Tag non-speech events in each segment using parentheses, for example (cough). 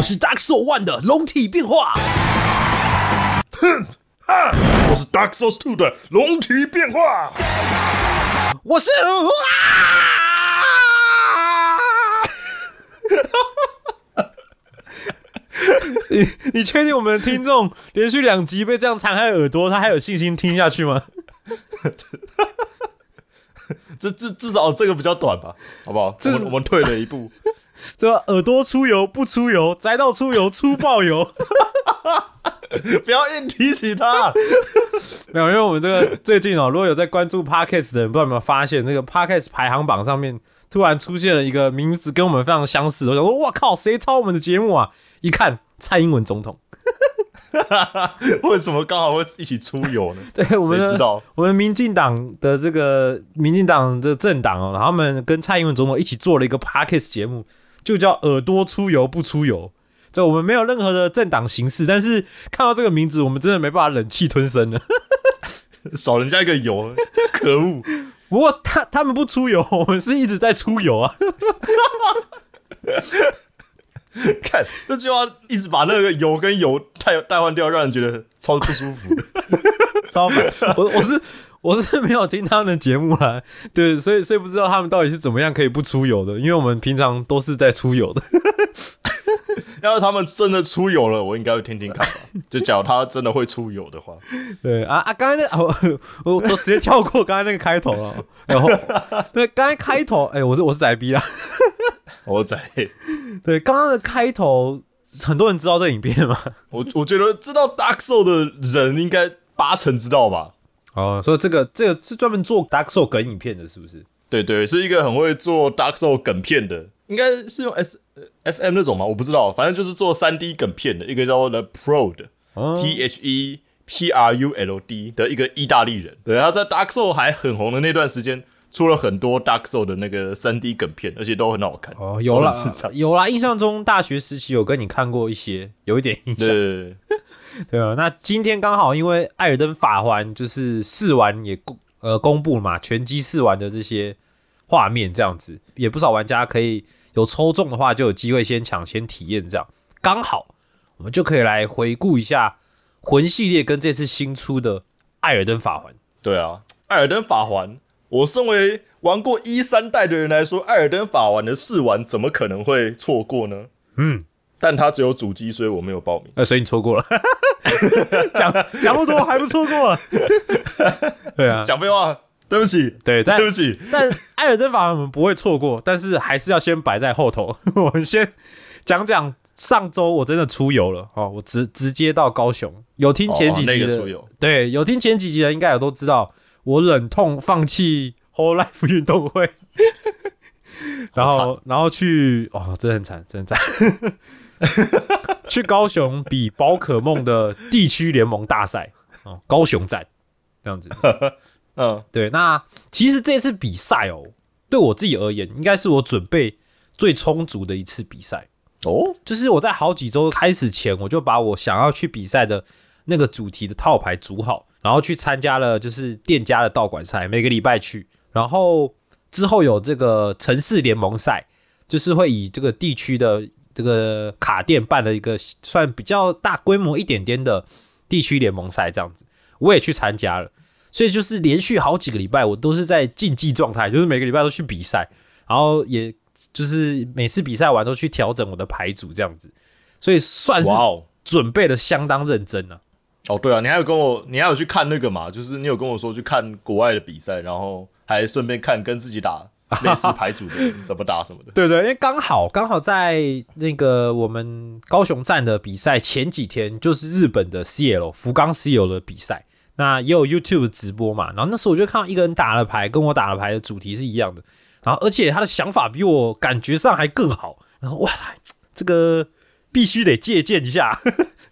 我是 Dark Soul One 的龙体变化。哼哈！我是 Dark Souls Two 的龙体变化。我是哇！你你确定我们的听众连续两集被这样残害耳朵，他还有信心听下去吗？(laughs) 这至至少这个比较短吧，好不好？我们我们退了一步，这耳朵出油不出油，宅到出油出爆油。(laughs) 不要硬提起他。没有，因为我们这个最近哦，如果有在关注 Podcast 的人，不知道有没有发现，那个 Podcast 排行榜上面突然出现了一个名字跟我们非常相似。我想说，哇靠，谁抄我们的节目啊？一看，蔡英文总统。(laughs) 为什么刚好会一起出游呢？(laughs) 对，我们知道？我们民进党的这个民进党的政党哦，他们跟蔡英文总统一起做了一个 Podcast 节目，就叫“耳朵出油不出油”。这我们没有任何的政党形式，但是看到这个名字，我们真的没办法忍气吞声了。(laughs) 少人家一个油，可恶！不过他他们不出油，我们是一直在出油啊。(laughs) 看这句话，一直把那个油跟油代代换掉，让人觉得超不舒服。(laughs) 超烦！我我是我是没有听他们的节目啦，对，所以所以不知道他们到底是怎么样可以不出油的，因为我们平常都是在出游的。(laughs) 要是他们真的出游了，我应该会听听看吧。就假如他真的会出游的话，对啊啊！刚才那我我我直接跳过刚才那个开头了。然后对刚才开头，哎、我是我是仔逼啊。我仔 (laughs) 对，刚刚的开头，很多人知道这影片吗？我我觉得知道 Dark Soul 的人应该八成知道吧。哦，所以这个这个是专门做 Dark Soul 梗影片的，是不是？对对，是一个很会做 Dark Soul 梗片的，应该是用 S F M 那种吗？我不知道，反正就是做三 D 梗片的一个叫做 The Pro 的、哦 T H E P R U L D 的一个意大利人。对，他在 Dark Soul 还很红的那段时间，出了很多 Dark Soul 的那个三 D 梗片，而且都很好看。哦，有啦有啦，印象中大学时期有跟你看过一些，有一点印象。对，对啊，那今天刚好因为《艾尔登法环》就是试玩也公呃公布了嘛，拳击试玩的这些画面这样子，也不少玩家可以有抽中的话，就有机会先抢先体验这样。刚好我们就可以来回顾一下魂系列跟这次新出的《艾尔登法环》。对啊，艾尔登法环，我身为玩过一三代的人来说，艾尔登法环的试玩怎么可能会错过呢？嗯，但他只有主机，所以我没有报名。呃，所以你错过了，(laughs) 讲讲不多还不错过了。(laughs) 对啊，讲废话，对不起，对，但对不起，但艾尔登法环我们不会错过，但是还是要先摆在后头。(laughs) 我们先讲讲上周我真的出游了哦，我直直接到高雄。有听前几集的，对，有听前几集的应该也都知道，我忍痛放弃 Whole Life 运动会，然后然后去哦，真的很惨，真的很惨。(laughs) 去高雄比宝可梦的地区联盟大赛哦，高雄站这样子。(laughs) 嗯，对，那其实这次比赛哦，对我自己而言，应该是我准备最充足的一次比赛。哦，就是我在好几周开始前，我就把我想要去比赛的那个主题的套牌组好，然后去参加了就是店家的道馆赛，每个礼拜去。然后之后有这个城市联盟赛，就是会以这个地区的这个卡店办了一个算比较大规模一点点的地区联盟赛，这样子我也去参加了。所以就是连续好几个礼拜，我都是在竞技状态，就是每个礼拜都去比赛，然后也就是每次比赛完都去调整我的牌组这样子，所以算是哦，准备的相当认真啊。哦，对啊，你还有跟我，你还有去看那个嘛？就是你有跟我说去看国外的比赛，然后还顺便看跟自己打 (laughs) 类似牌组的怎么打什么的。对对，因为刚好刚好在那个我们高雄站的比赛前几天，就是日本的 CL 福冈 CL 的比赛，那也有 YouTube 直播嘛。然后那时候我就看到一个人打了牌，跟我打了牌的主题是一样的，然后而且他的想法比我感觉上还更好。然后哇塞，这个必须得借鉴一下，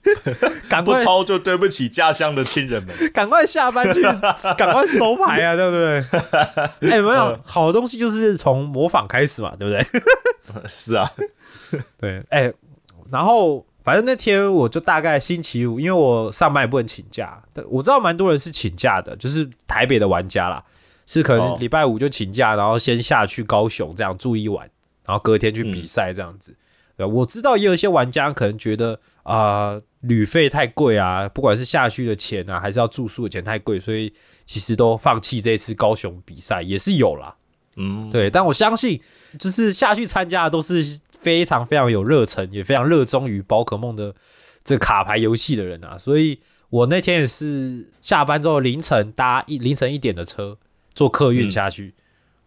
(laughs) 赶快不抄就对不起家乡的亲人们。(laughs) 赶快下班去，(laughs) 赶快收牌啊，对不对？哎、没有好东西就是从模仿开始嘛，对不对？是啊，对，哎、然后反正那天我就大概星期五，因为我上班也不能请假，但我知道蛮多人是请假的，就是台北的玩家啦，是可能哦礼拜五就请假，然后先下去高雄这样住一晚，然后隔天去比赛这样子。对，我知道也有一些玩家可能觉得啊、旅费太贵啊，不管是下去的钱啊，还是要住宿的钱太贵，所以其实都放弃这次高雄比赛也是有啦。嗯，对，但我相信，就是下去参加的都是非常非常有热忱，也非常热衷于宝可梦的这卡牌游戏的人啊。所以我那天也是下班之后凌晨搭一凌晨一点的车坐客运下去，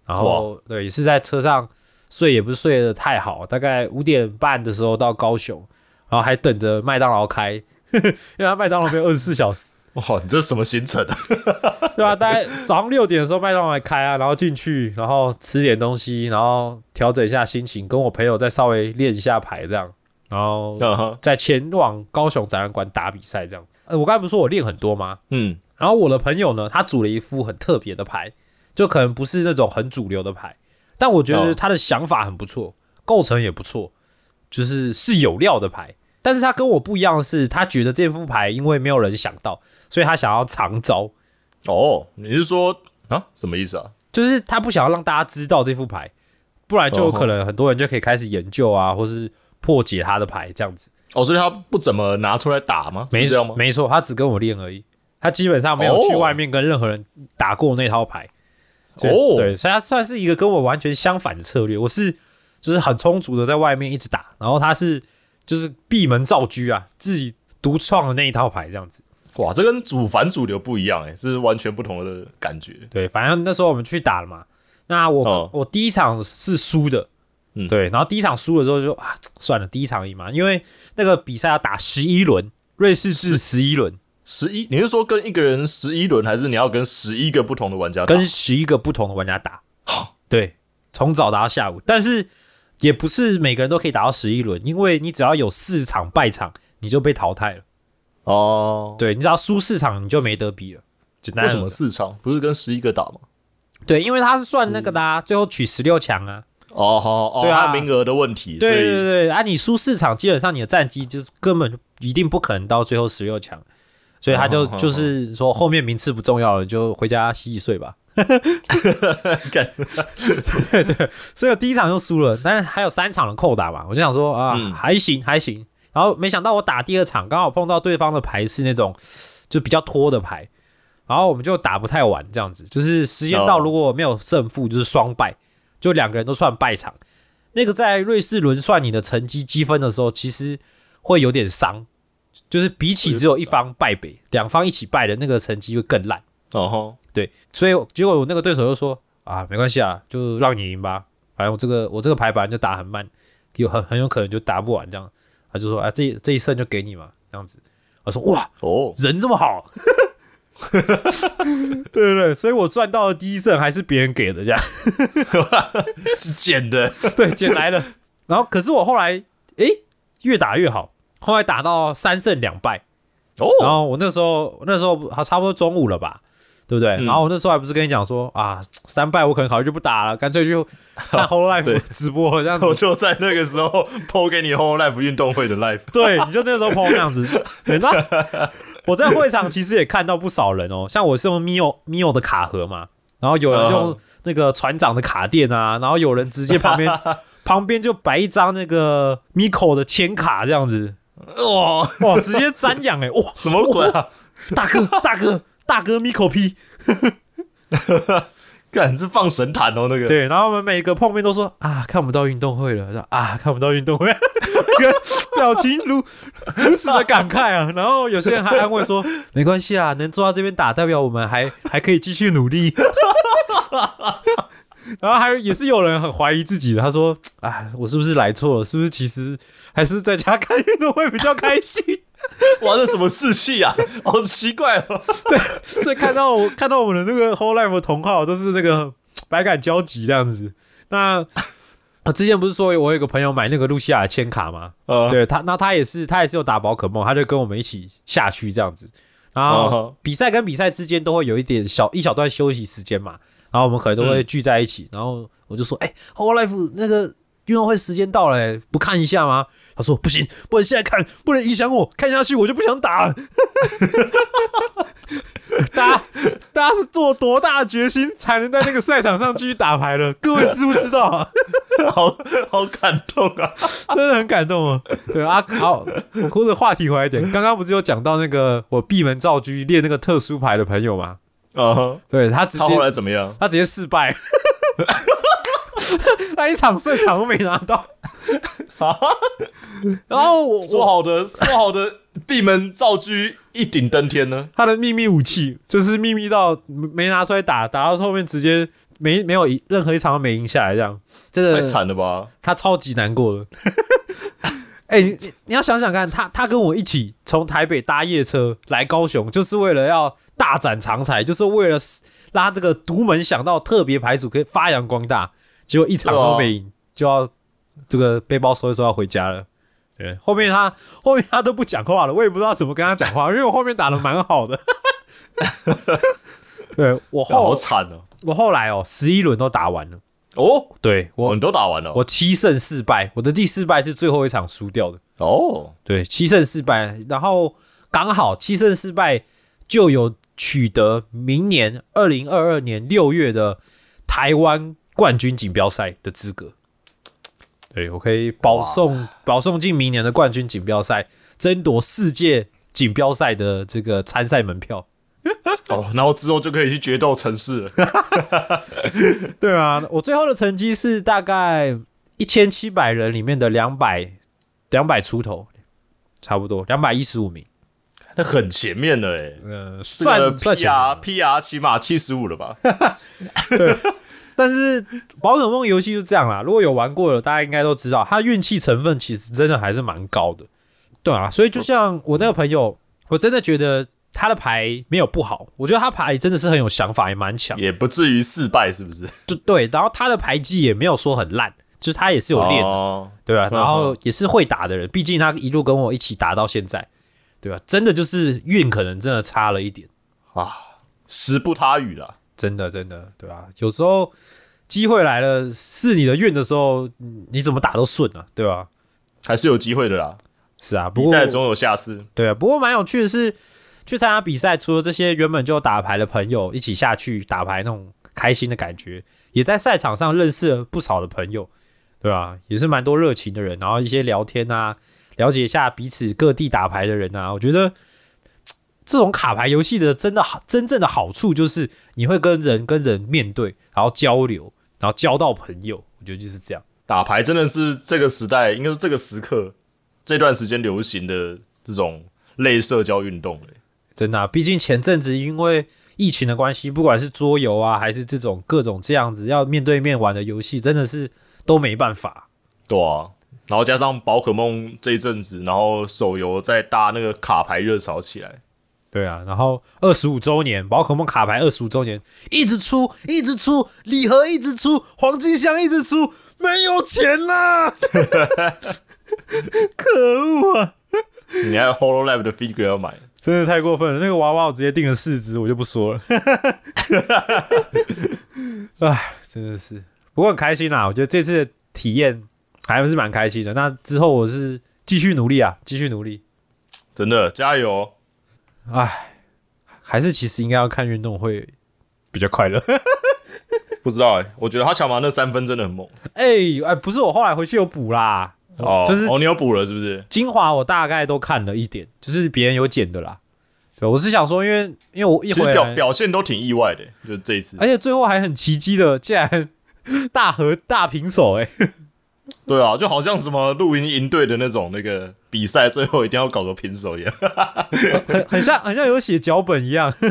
然后对，也是在车上睡，也不是睡得太好，大概五点半的时候到高雄，然后还等着麦当劳开，(laughs) 因为它麦当劳没有二十四小时。哇，你这是什么行程啊？(laughs) 对啊，大概早上六点的时候麦当劳还开啊，然后进去，然后吃点东西，然后调整一下心情，跟我朋友再稍微练一下牌这样，然后再前往高雄展览馆打比赛这样。呃，我刚才不是说我练很多吗？嗯，然后我的朋友呢，他组了一副很特别的牌，就可能不是那种很主流的牌，但我觉得哦他的想法很不错，构成也不错，就是是有料的牌。但是他跟我不一样的是，他觉得这副牌因为没有人想到，所以他想要藏招。哦，你是说啊，什么意思啊？就是他不想要让大家知道这副牌，不然就有可能很多人就可以开始研究啊，或是破解他的牌这样子。哦，所以他不怎么拿出来打吗？没是这样吗？没错，他只跟我练而已，他基本上没有去哦外面跟任何人打过那套牌。哦对，所以他算是一个跟我完全相反的策略。我是就是很充足的在外面一直打，然后他是就是闭门造车啊，自己独创的那一套牌这样子。哇，这跟主反主流不一样哎，是完全不同的感觉。对，反正那时候我们去打了嘛。那我、哦我第一场是输的，嗯对，然后第一场输了之后就啊，算了，第一场赢嘛，因为那个比赛要打十一轮，瑞士是十一轮，十一，你是说跟一个人十一轮，还是你要跟十一个不同的玩家打？跟十一个不同的玩家打，好。对，从早打到下午，但是也不是每个人都可以打到十一轮，因为你只要有四场败场，你就被淘汰了，哦，对你只要输四场，你就没得比了。简单为什么四场？不是跟十一个打吗？对，因为他是算那个的、啊，最后取十六强啊。哦，好，哦，对啊。它名额的问题，对对对啊，你输四场，基本上你的战绩就是根本就一定不可能到最后十六强，所以他就就是说后面名次不重要了，就回家洗洗睡吧。(laughs) 对对所以我第一场就输了，但是还有三场的扣打嘛，我就想说啊，嗯还行还行。然后没想到我打第二场，刚好碰到对方的牌是那种就比较拖的牌，然后我们就打不太完，这样子，就是时间到哦如果没有胜负，就是双败，就两个人都算败场。那个在瑞士轮算你的成绩积分的时候，其实会有点伤，就是比起只有一方败北，两方一起败的那个成绩会更烂。哦吼，对，所以结果我那个对手就说啊，没关系啊，就让你赢吧，反正我这个我这个牌板就打很慢，有很很有可能就打不完这样。他就说啊，这这一胜就给你嘛，这样子。我说哇，哦，人这么好，(laughs) 对对对，所以我赚到的第一胜还是别人给的，这样 (laughs) 是捡的，对，捡来的。然后可是我后来诶越打越好，后来打到三胜两败，哦。然哦，后我那时候那时候还差不多中午了吧，对不对？嗯。然后我那时候还不是跟你讲说啊，三败我可能考虑就不打了，干脆就 (laughs) 看 Whole 对。Life 直播这样我。就在那个时候抛给你 Whole Life 运动会的 Life，(laughs) 对，你就那时候抛那样子。对，那我在会场其实也看到不少人哦，像我是用 Mio Mio 的卡盒嘛，然后有人用嗯。那个船长的卡垫啊，然后有人直接旁边 (laughs) 旁边就摆一张那个 Miko 的签卡这样子，哇，哇，直接瞻仰哎，(laughs) 哇，什么鬼啊？大哥 (laughs) 大哥大哥 Miko P。(laughs) 干，是放神坛哦，那个，对，然后我们每个碰面都说啊，看不到运动会了，说啊，看不到运动会，表情如如此的感慨啊。然后有些人还安慰说，没关系啊，能坐到这边打，代表我们还还可以继续努力。然后还有也是有人很怀疑自己的，他说：“哎，我是不是来错了？是不是其实还是在家看运动会比较开心？”玩的什么士气啊？好奇怪哦。对所以看到我看到我们的那个 Whole Life 同号都是那个百感交集这样子。那我之前不是说我有个朋友买那个露西亚的签卡吗？呃，对他，那他也是他也是有打宝可梦，他就跟我们一起下去这样子。然后嗯比赛跟比赛之间都会有一点小一小段休息时间嘛，然后我们可能都会聚在一起。然后我就说：“哎、，Whole Life 那个运动会时间到了、欸，不看一下吗？”他说：“不行，不能现在看，不能影响我，看下去我就不想打了。(laughs) ”大家大家是做多大的决心才能在那个赛场上继续打牌的？(laughs) 各位知不知道啊？(laughs) 好好感动啊！真的很感动啊。对啊，好，或者话题回来一点，刚刚不是有讲到那个我闭门造车练那个特殊牌的朋友吗？啊，对他直他后来怎么样？他直接失败，(laughs) 他一场胜场都没拿到。然后我我说好的说好的闭门造车一顶登天呢？他的秘密武器就是秘密到没拿出来打，打到后面直接没没有一任何一场都没赢下来，这样这个太惨了吧！他超级难过的。(laughs) 哎、你你你要想想看，他他跟我一起从台北搭夜车来高雄，就是为了要大展长才，就是为了拉这个独门想到特别牌组可以发扬光大。结果一场都没赢，就要这个背包收一收要回家了。对，后面他 (laughs) 后面他都不讲话了，我也不知道怎么跟他讲话，因为我后面打的蛮好的。(laughs) 对我好惨哦！我后来哦，十一轮都打完了。哦，对我我你都打完了我七胜四败，我的第四败是最后一场输掉的。哦，对，七胜四败，然后刚好七胜四败就有取得明年二零二二年六月的台湾冠军锦标赛的资格。对我可以保送保送进明年的冠军锦标赛，争夺世界锦标赛的这个参赛门票。哦，然后之后就可以去决斗城市了。(laughs) 对啊，我最后的成绩是大概一千七百人里面的两百两百出头，差不多两百一十五名。那很前面的哎，呃，算个算前 PR 面 PR 起码七十五了吧？(laughs) 对但是宝可梦游戏就这样啦，如果有玩过的，大家应该都知道，它运气成分其实真的还是蛮高的。对啊，所以就像我那个朋友，我真的觉得他的牌没有不好，我觉得他牌真的是很有想法，也蛮强。也不至于四败，是不是？(laughs) 就对，然后他的牌技也没有说很烂，就是他也是有练的，哦对吧、嗯然后也是会打的人，毕竟他一路跟我一起打到现在，对吧、真的就是运可能真的差了一点。啊，时不他与了。真的真的，对吧、有时候机会来了，是你的运的时候，嗯你怎么打都顺啊，对吧、还是有机会的啦，是啊，不过比赛总有下次。对啊，不过蛮有趣的是，去参加比赛，除了这些原本就打牌的朋友一起下去打牌那种开心的感觉，也在赛场上认识了不少的朋友，对吧、也是蛮多热情的人，然后一些聊天啊，了解一下彼此各地打牌的人啊，我觉得。这种卡牌游戏的真的好，真正的好处就是你会跟人跟人面对，然后交流，然后交到朋友。我觉得就是这样。打牌真的是这个时代，应该是这个时刻这段时间流行的这种类社交运动嘞。真的啊、毕竟前阵子因为疫情的关系，不管是桌游啊，还是这种各种这样子要面对面玩的游戏，真的是都没办法。对啊，然后加上宝可梦这一阵子，然后手游再搭那个卡牌热潮起来。对啊，然后二十五周年，宝可梦卡牌二十五周年，一直出，一直出，礼盒一直出，黄金箱一直出，没有钱啦！(laughs) 可恶啊！你还有 Hololive 的 figure 要买，真的太过分了，那个娃娃我直接订了四只，我就不说了。(laughs) 哎，真的是，不过很开心啦，我觉得这次的体验还是蛮开心的。那之后我是继续努力啊，继续努力。真的加油！哎，还是其实应该要看运动会比较快乐。(laughs) 不知道哎、我觉得他抢完那三分真的很猛哎、哎，不是我后来回去有补啦，哦。就是哦，你有补了是不是？精华我大概都看了一点，就是别人有剪的啦。对，我是想说，因为因为我一回，表表现都挺意外的、就这一次。而且最后还很奇迹的，竟然大和大平手、哎，(laughs) 对啊，就好像什么露营营队的那种那个比赛，最后一定要搞个平手一样。很很像很像有写脚本一样。(laughs)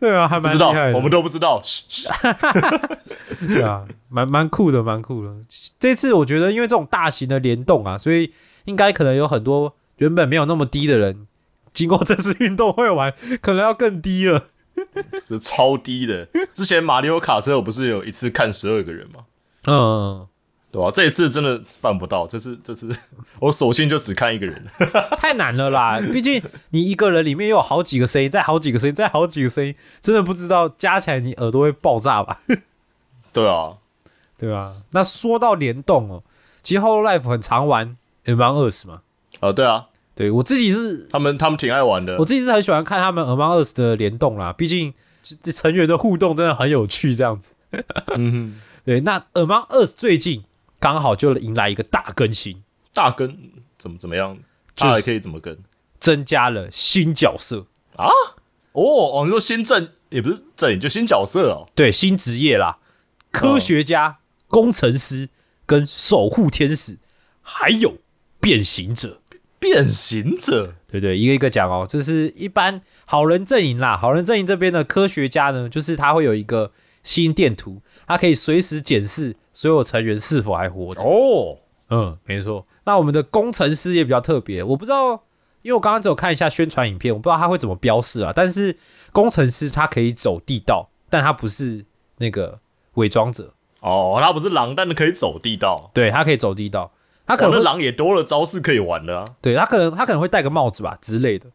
对啊，还蛮厉害，的。我们都不知道。(laughs) 对啊，蛮蛮酷的，蛮酷的。这次我觉得，因为这种大型的联动啊，所以应该可能有很多原本没有那么低的人，经过这次运动会玩，可能要更低了。是超低的。之前马里奥卡车我不是有一次看十二个人吗？嗯，对吧、这一次真的办不到，这次这次我索性就只看一个人。(laughs) 太难了啦！毕竟你一个人里面又有好几个声音，再好几个声音，再好几个声音，真的不知道加起来你耳朵会爆炸吧？(laughs) 对啊，对啊？那说到联动哦，其实 Hololive 很常玩 Among Us 嘛。啊对啊，对我自己是他们他们挺爱玩的我。自己是很喜欢看他们 Among Us 的联动啦，毕竟这成员的互动真的很有趣，这样子。嗯哼，对，那 Among Us 最近刚好就迎来一个大更新，大更怎么怎么样？就是可以怎么更？增加了新角色啊，哦哦，你说新阵也不是阵，就新角色哦。对，新职业啦，科学家、工程师跟守护天使，还有变形者。变形者对对，一个一个讲哦。这是一般好人阵营啦，好人阵营这边的科学家呢，就是他会有一个心电图，它可以随时检视所有成员是否还活着。哦，嗯，没错。那我们的工程师也比较特别，我不知道，因为我刚刚只有看一下宣传影片，我不知道他会怎么标示啊。但是工程师他可以走地道，但他不是那个伪装者，哦，他不是狼，但是可以走地道。对他可以走地道，他可可能狼也多了招式可以玩的啊。对他可能他可能会戴个帽子吧之类的。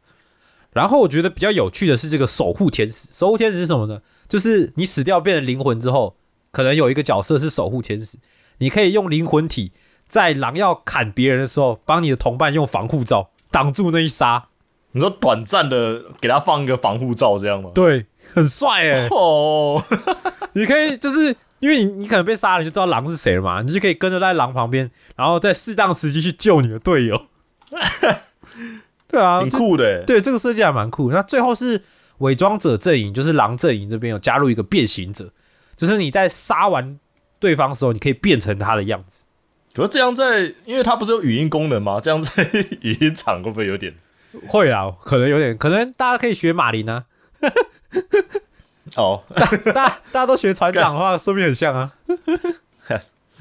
然后我觉得比较有趣的是这个守护天使，守护天使是什么呢？就是你死掉变成灵魂之后，可能有一个角色是守护天使，你可以用灵魂体在狼要砍别人的时候，帮你的同伴用防护罩挡住那一杀。你说短暂的给他放一个防护罩这样吗？对，很帅哎、(laughs) 哦，你可以就是因为你你可能被杀了，你就知道狼是谁了嘛，你就可以跟着在狼旁边，然后在适当时机去救你的队友。(laughs) 对啊，挺酷的欸。对这个设计还蛮酷。那最后是伪装者阵营，就是狼阵营这边有加入一个变形者，就是你在杀完对方的时候，你可以变成他的样子。可是这样在，因为它不是有语音功能吗？这样在语音场会不会有点？会啊，可能有点，可能大家可以学马林啊，哦，大大大家都学船长的话，说不定很像啊。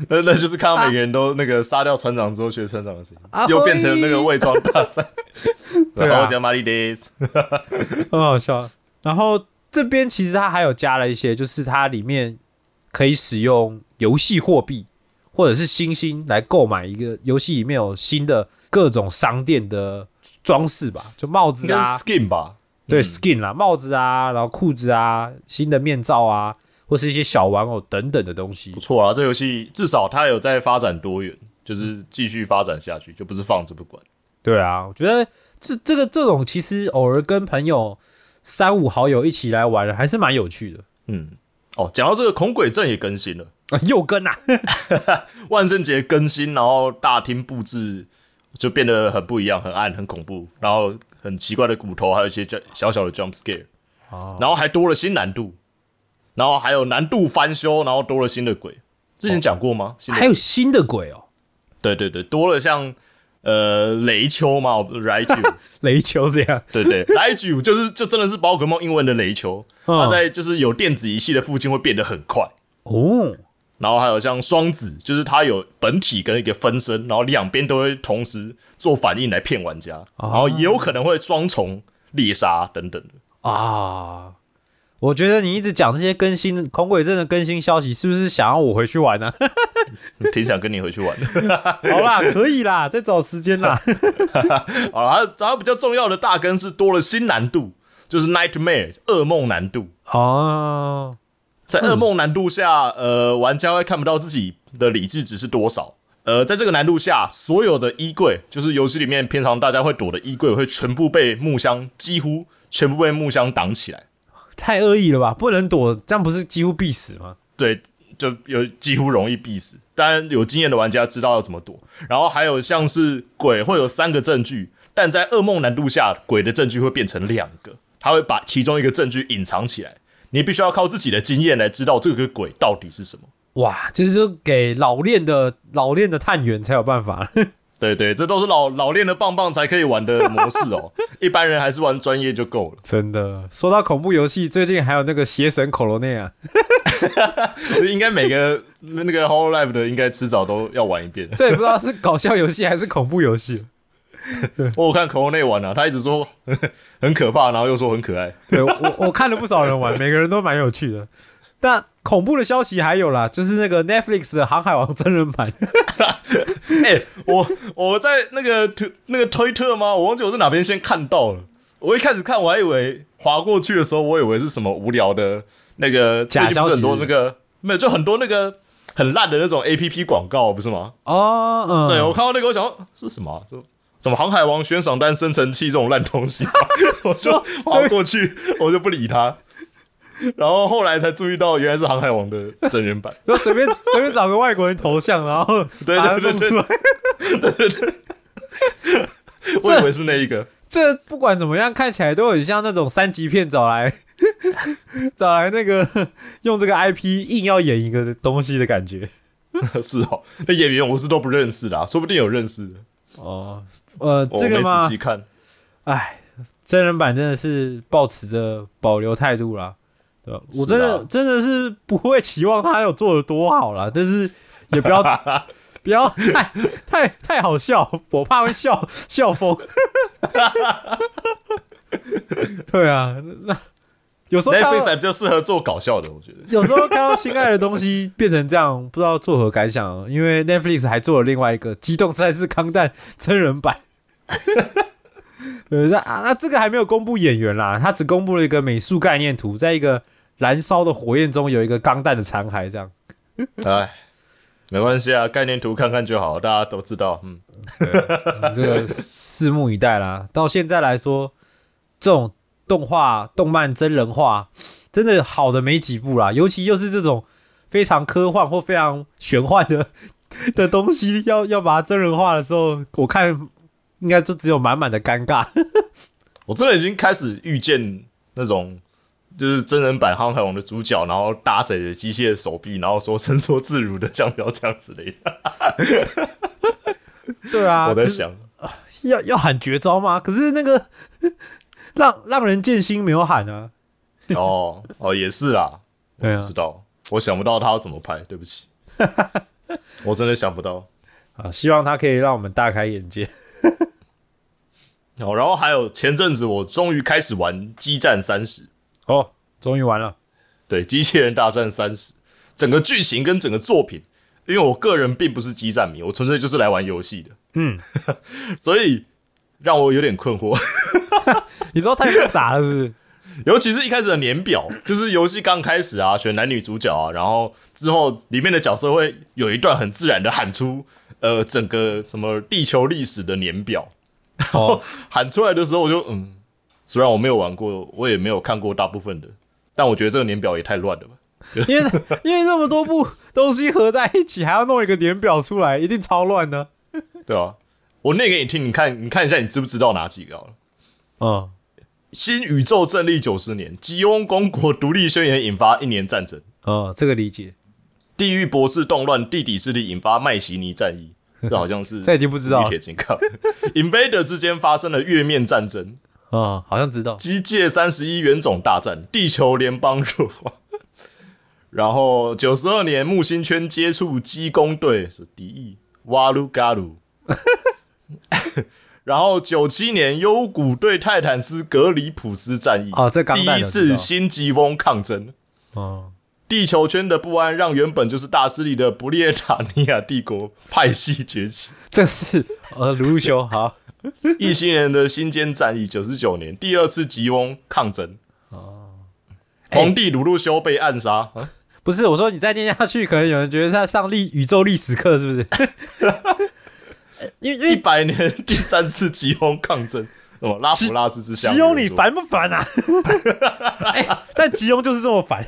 那那就是看到每个人都那个杀掉船长之后学船长的声音，啊又变成那个伪装大赛。对啊然后叫玛丽迪斯，(laughs) 很好笑。然后这边其实它还有加了一些，就是它里面可以使用游戏货币或者是星星来购买一个游戏里面有新的各种商店的装饰吧，就帽子啊，skin 吧？对嗯 skin 啦，帽子啊，然后裤子啊，新的面罩啊，或是一些小玩偶等等的东西不。错啊，这游戏至少它有在发展多元，就是继续发展下去，就不是放着不管。对啊，我觉得这这个这种其实偶尔跟朋友三五好友一起来玩，还是蛮有趣的。嗯，哦，讲到这个恐鬼阵也更新了，啊，又更啊，(laughs) 万圣节更新，然后大厅布置就变得很不一样，很暗，很恐怖，然后很奇怪的骨头，还有一些小小的 jump scare，哦。然后还多了新难度，然后还有难度翻修，然后多了新的鬼。之前讲过吗？还有新的鬼哦，对对对，多了像呃雷丘嘛 r a i j u 雷丘这样。对对。J u 就是就真的是宝可梦英文的雷丘，嗯。它在就是有电子仪器的附近会变得很快。哦，然后还有像双子，就是它有本体跟一个分身，然后两边都会同时做反应来骗玩家，哦然后也有可能会双重猎杀等等的。啊，我觉得你一直讲这些更新恐鬼症的更新消息，是不是想要我回去玩呢、(laughs) 挺想跟你回去玩的。(laughs) 好啦，可以啦，再找时间啦。(laughs) 好了，还有还有比较重要的大更是多了新难度，就是 Nightmare 噩梦难度。哦，在噩梦难度下，呃，玩家会看不到自己的理智值是多少。呃，在这个难度下，所有的衣柜，就是游戏里面平常大家会躲的衣柜，会全部被木箱几乎全部被木箱挡起来。太恶意了吧？不能躲，这样不是几乎必死吗？对，就有几乎容易必死。当然，有经验的玩家知道要怎么躲。然后还有像是鬼会有三个证据，但在噩梦难度下，鬼的证据会变成两个，他会把其中一个证据隐藏起来。你必须要靠自己的经验来知道这个鬼到底是什么。哇，就是说给老练的老练的探员才有办法。对对，这都是老老练的棒棒才可以玩的模式哦，(laughs) 一般人还是玩专业就够了。真的，说到恐怖游戏，最近还有那个邪神恐龙内啊，(laughs) 应该每个那个 Hololive 的，应该迟早都要玩一遍。这也不知道是搞笑游戏还是恐怖游戏。(laughs) 我有看恐龙内玩啊，他一直说很可怕，然后又说很可爱。对我我看了不少人玩，每个人都蛮有趣的。但恐怖的消息还有啦，就是那个 Netflix 的《航海王》真人版。(laughs) 哎、我我在那个推那个推特吗？我忘记我在哪边先看到了。我一开始看，我还以为划过去的时候，我以为是什么无聊的那个假消息很多那个没有，就很多那个很烂的那种 A P P 广告，不是吗？哦，嗯，对我看到那个，我想说是什么啊、这怎么航海王悬赏单生成器这种烂东西、啊？(laughs) 我就划过去，我就不理他。然后后来才注意到，原来是航海王的真人版。就随便随便找个外国人头像，然后 (laughs) 对把它对对弄出来。(laughs) 我以为是那一个。这不管怎么样，看起来都很像那种三级片找来找来那个用这个 IP 硬要演一个东西的感觉。(laughs) 是哦，那演员我是都不认识的、啊，说不定有认识的。哦，呃，这个嘛仔细，看。哎，真人版真的是保持着保留态度啦，对吧？我真的、真的是不会期望他有做的多好啦，但是也不要 (laughs) 不要太太太好笑，我怕会笑笑疯。对啊，那有时候 Netflix 还比较适合做搞笑的，我觉得。有时候看到心爱的东西变成这样，不知道作何感想。因为 Netflix 还做了另外一个《机动战士康蛋》真人版。(laughs) 对，那啊，那这个还没有公布演员啦，他只公布了一个美术概念图，在一个燃烧的火焰中有一个钢弹的残骸，这样。(laughs) 哎，没关系啊，概念图看看就好，大家都知道。嗯，这个拭目以待啦。到现在来说，这种动画、动漫真人化，真的好的没几部啦。尤其又是这种非常科幻或非常玄幻的 (laughs) 的东西，要要把它真人化的时候，我看应该就只有满满的尴尬。(laughs) 我真的已经开始预见那种。就是真人版《航海王》的主角，然后搭载着机械的手臂，然后说伸缩自如的橡胶枪之类的。(laughs) 对啊，我在想，要要喊绝招吗？可是那个让让人剑心没有喊啊。哦哦，也是啦，对啊我不知道，我想不到他要怎么拍，对不起，(laughs) 我真的想不到。啊，希望他可以让我们大开眼界。(laughs) 哦，然后还有前阵子我终于开始玩《激战三十》，哦，终于完了。对，《机器人大战三十》整个剧情跟整个作品，因为我个人并不是激战迷，我纯粹就是来玩游戏的，嗯，(laughs) 所以让我有点困惑。(laughs) 你说太复杂了，是不是？(laughs) 尤其是一开始的年表，就是游戏刚开始啊，选男女主角啊，然后之后里面的角色会有一段很自然的喊出呃整个什么地球历史的年表，然后，喊出来的时候我就嗯，虽然我没有玩过，我也没有看过大部分的，但我觉得这个年表也太乱了吧。因为 (laughs) 因为那么多部东西合在一起，还要弄一个年表出来，一定超乱的。对啊，我念给你听，你看，你看一下，你知不知道哪几个好了？嗯，新宇宙正立九十年，吉翁公国独立宣言引发一年战争，哦，这个理解，地狱博士动乱，地底势力引发麦西尼战役，这好像是 (laughs) 这已经不知道了铁金刚，(laughs) Invader 之间发生了月面战争，嗯，好像知道。机械三十一原种大战，地球联邦弱化。(laughs) 然后九十二年木星圈接触机工队是敌意瓦鲁嘎鲁，(laughs) 然后九七年幽谷对泰坦斯格里普斯战役哦这钢第一次新疾风抗争，哦，地球圈的不安让原本就是大势力的不列塔尼亚帝国派系崛起。这是呃鲁鲁修好。(laughs) 异星人的新间战役，九十九年第二次吉翁抗争。哦，皇帝鲁路修被暗杀，不是我说你再念下去，可能有人觉得他上历宇宙历史课是不是？(laughs) 因为一百年第三次吉翁抗争，什么拉普拉斯之乡？吉翁你烦不烦啊？(laughs) 哎、但吉翁就是这么烦。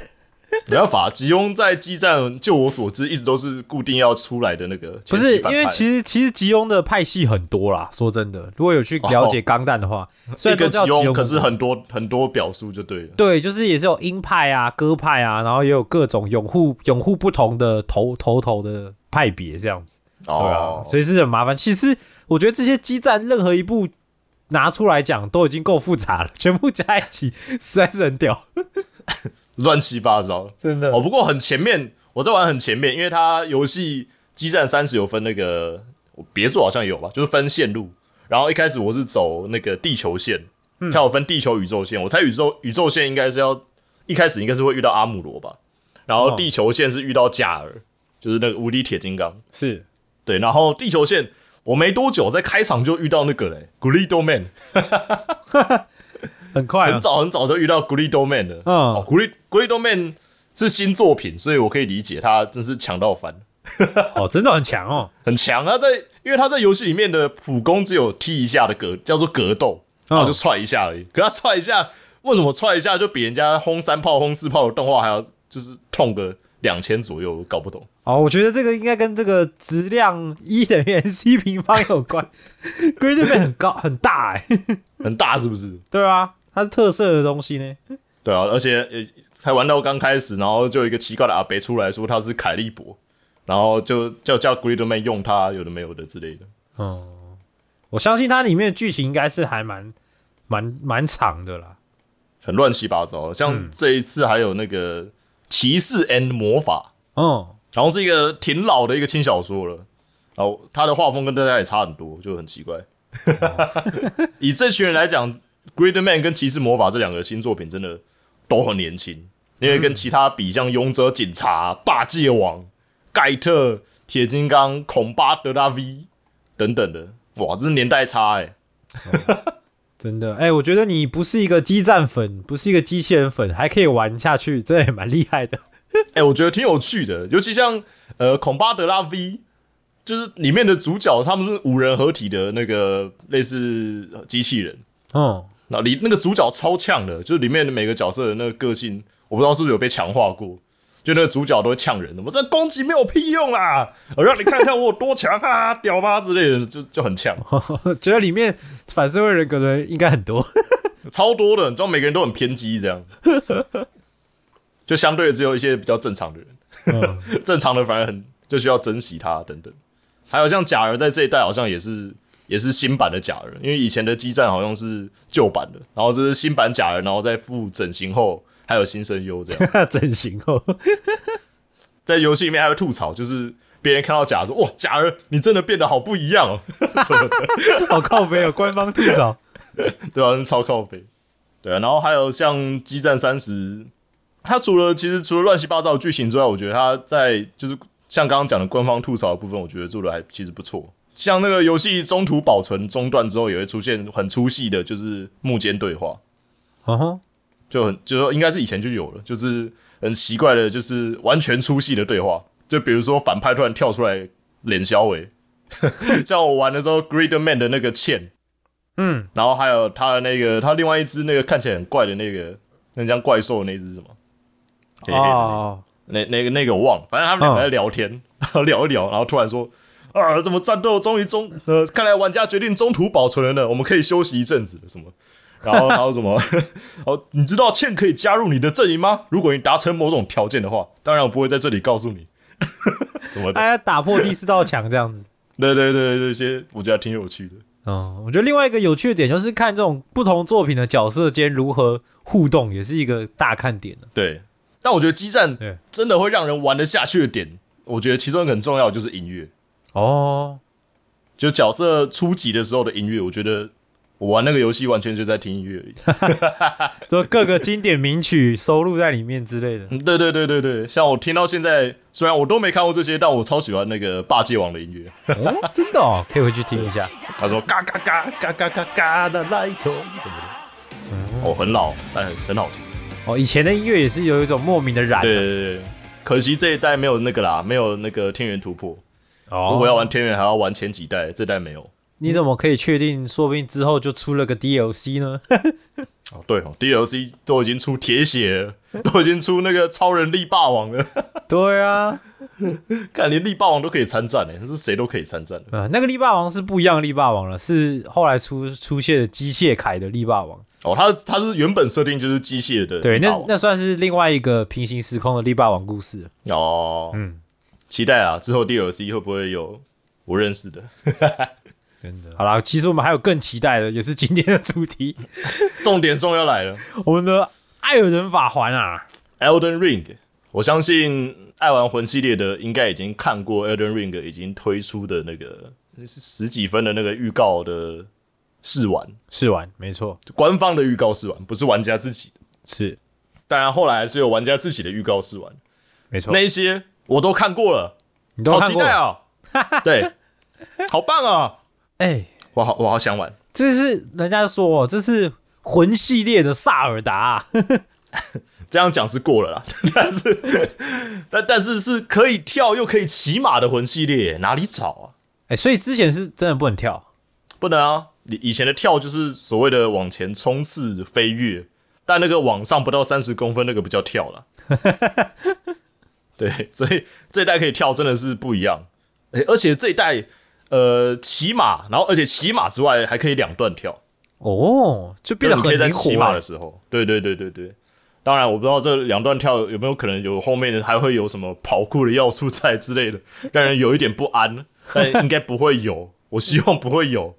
没办法，吉翁在激战，就我所知，一直都是固定要出来的那个不是因为其实其实吉翁的派系很多啦，说真的，如果有去了解钢弹的话，虽一个然都叫吉吉翁，可是很多很多表述就对了。对，就是也是有鹰派啊、鸽派啊，然后也有各种拥护拥护不同的头头头的派别这样子。对啊哦，，所以是很麻烦。其实我觉得这些基站任何一部拿出来讲都已经够复杂了，全部加一起实在是很屌，乱七八糟。真的哦，不过很前面，我在玩很前面，因为它游戏基站三十有分那个，别做好像也有吧，就是分线路。然后一开始我是走那个地球线，它有分地球宇宙线。我猜宇宙宇宙线应该是要一开始应该是会遇到阿姆罗吧，然后哦地球线是遇到贾尔，就是那个无敌铁金刚。是对，然后地球线我没多久在开场就遇到那个嘞 i d o Man，(laughs) 很快、啊很，早很早就遇到 g r i d o Man 了。嗯哦 g r i g r i d o Man 是新作品，所以我可以理解他真是强到翻。(laughs) 哦，真的很强哦，很强啊，在因为他在游戏里面的普攻只有踢一下的格，叫做格斗，然后就踹一下而已。可他踹一下，为什么踹一下就比人家轰三炮、轰四炮的动画还要就是痛个两千左右？搞不懂。哦，我觉得这个应该跟这个质量一等于 c 平方有关 g r a d e 很高很大哎、很大是不是？对啊，它是特色的东西呢。对啊，而且呃，才玩到刚开始，然后就有一个奇怪的阿伯出来说他是凯利博，然后就叫叫 Gridman 用他，有的没有的之类的。哦我相信它里面的剧情应该是还蛮蛮蛮长的啦。很乱七八糟，像这一次还有那个骑士 and 魔法，嗯，然后是一个挺老的一个轻小说了，然后他的画风跟大家也差很多，就很奇怪。(laughs) 以这群人来讲，《Great Man》跟《骑士魔法》这两个新作品真的都很年轻，因为跟其他比，像《勇者警察》《霸界王》《盖特》《铁金刚》《孔巴德拉 V》等等的，哇，这是年代差哎、(laughs) 真的，哎、我觉得你不是一个激战粉，不是一个机器人粉，还可以玩下去，这也蛮厉害的。哎、我觉得挺有趣的，尤其像呃孔巴德拉 V，就是里面的主角他们是五人合体的那个类似呃机器人，嗯，那里那个主角超呛的，就是里面的每个角色的那个个性，我不知道是不是有被强化过。就那个主角都会呛人，我这攻击没有屁用啦，(laughs) 我让你看看我有多强啊，屌吧之类的，就就很呛，觉得里面反社会人格的人应该很多。(laughs) 超多的，你知道每个人都很偏激，这样，(laughs) 就相对只有一些比较正常的人，嗯，正常的反而很就需要珍惜他等等。还有像假儿在这一代好像也是也是新版的假人，因为以前的基站好像是旧版的，然后这是新版假人，然后再附整形后还有新声优这样。(laughs) 整形后，在游戏里面还会吐槽，就是别人看到假儿说：“哇，假人你真的变得好不一样哦，(laughs) 什么的，好靠背哦，官方吐槽。(laughs) 对、啊？是超靠背。对啊，然后还有像《激战三十》，它除了其实除了乱七八糟的剧情之外，我觉得它在就是像刚刚讲的官方吐槽的部分，我觉得做的还其实不错。像那个游戏中途保存中断之后，也会出现很粗细的，就是幕间对话，嗯哼，就很就说应该是以前就有了，就是很奇怪的，就是完全粗细的对话。就比如说反派突然跳出来脸消尾，(laughs) 像我玩的时候，Greed Man 的那个欠，嗯，然后还有他的那个他另外一只那个看起来很怪的那个那像怪兽的那只什么？哦，那那个那个我忘了，反正他们两个在聊天，然 (laughs) 后聊一聊，然后突然说。啊！怎么战斗终于中呃，看来玩家决定中途保存了呢，我们可以休息一阵子了什么？然后还有什么？(laughs) 哦，你知道茜可以加入你的阵营吗？如果你达成某种条件的话，当然我不会在这里告诉你 (laughs) 什么的。哎，打破第四道墙这样子。对对对对，这些我觉得挺有趣的。嗯，我觉得另外一个有趣的点就是看这种不同作品的角色间如何互动，也是一个大看点的。对，但我觉得激战真的会让人玩得下去的点，我觉得其中一个很重要的就是音乐。哦，就角色初级的时候的音乐，我觉得我玩那个游戏完全就在听音乐而已。(laughs) 就各个经典名曲收录在里面之类的。嗯，对对对对对，像我听到现在，虽然我都没看过这些，但我超喜欢那个霸界王的音乐。哦，真的哦，可以回去听一下。他说嘎嘎嘎嘎嘎嘎嘎的 light 什么的，哦，很老，但很很好听。哦，以前的音乐也是有一种莫名的燃。对对对对，可惜这一代没有那个啦，没有那个天元突破。哦，如果要玩天元，还要玩前几代，这代没有。你怎么可以确定？说不定之后就出了个 DLC 呢？(laughs) 哦，对哦，DLC 都已经出铁血了，(laughs) 都已经出那个超人力霸王了，(laughs) 对啊，看连力霸王都可以参战呢，是谁都可以参战的。呃，那个力霸王是不一样的力霸王了，是后来出出现的机械铠的力霸王。哦，他他是原本设定就是机械的对，那那算是另外一个平行时空的力霸王故事。哦，嗯，期待啊，之后 DLC 会不会有我认识的。(laughs) 真的。好啦，其实我们还有更期待的，也是今天的主题，重点终于要来了我们的艾尔人法环啊。，Elden Ring。我相信爱玩魂系列的应该已经看过 Elden Ring 已经推出的那个是十几分的那个预告的试玩，试玩，没错，官方的预告试玩，不是玩家自己的。是当然后来还是有玩家自己的预告试玩，没错。那一些我都看过了，你都看过好期待？啊！(laughs) 对，好棒哦！哎、我好我好想玩。这是人家说哦，这是魂系列的萨尔达啊、(laughs) 这样讲是过了啦，(laughs) 但是但但是是可以跳又可以骑马的魂系列，哪里找啊？哎、所以之前是真的不能跳。不能啊！以以前的跳就是所谓的往前冲刺飞跃，但那个往上不到三十公分那个不叫跳了。对，(laughs) 所以这一代可以跳真的是不一样。诶而且这一代呃骑马，然后而且骑马之外还可以两段跳，哦，就变得你可以很灵骑马的欸。时候，对对对对对。当然，我不知道这两段跳有没有可能有后面的还会有什么跑酷的要素在之类的，让人有一点不安。但应该不会有，我希望不会有，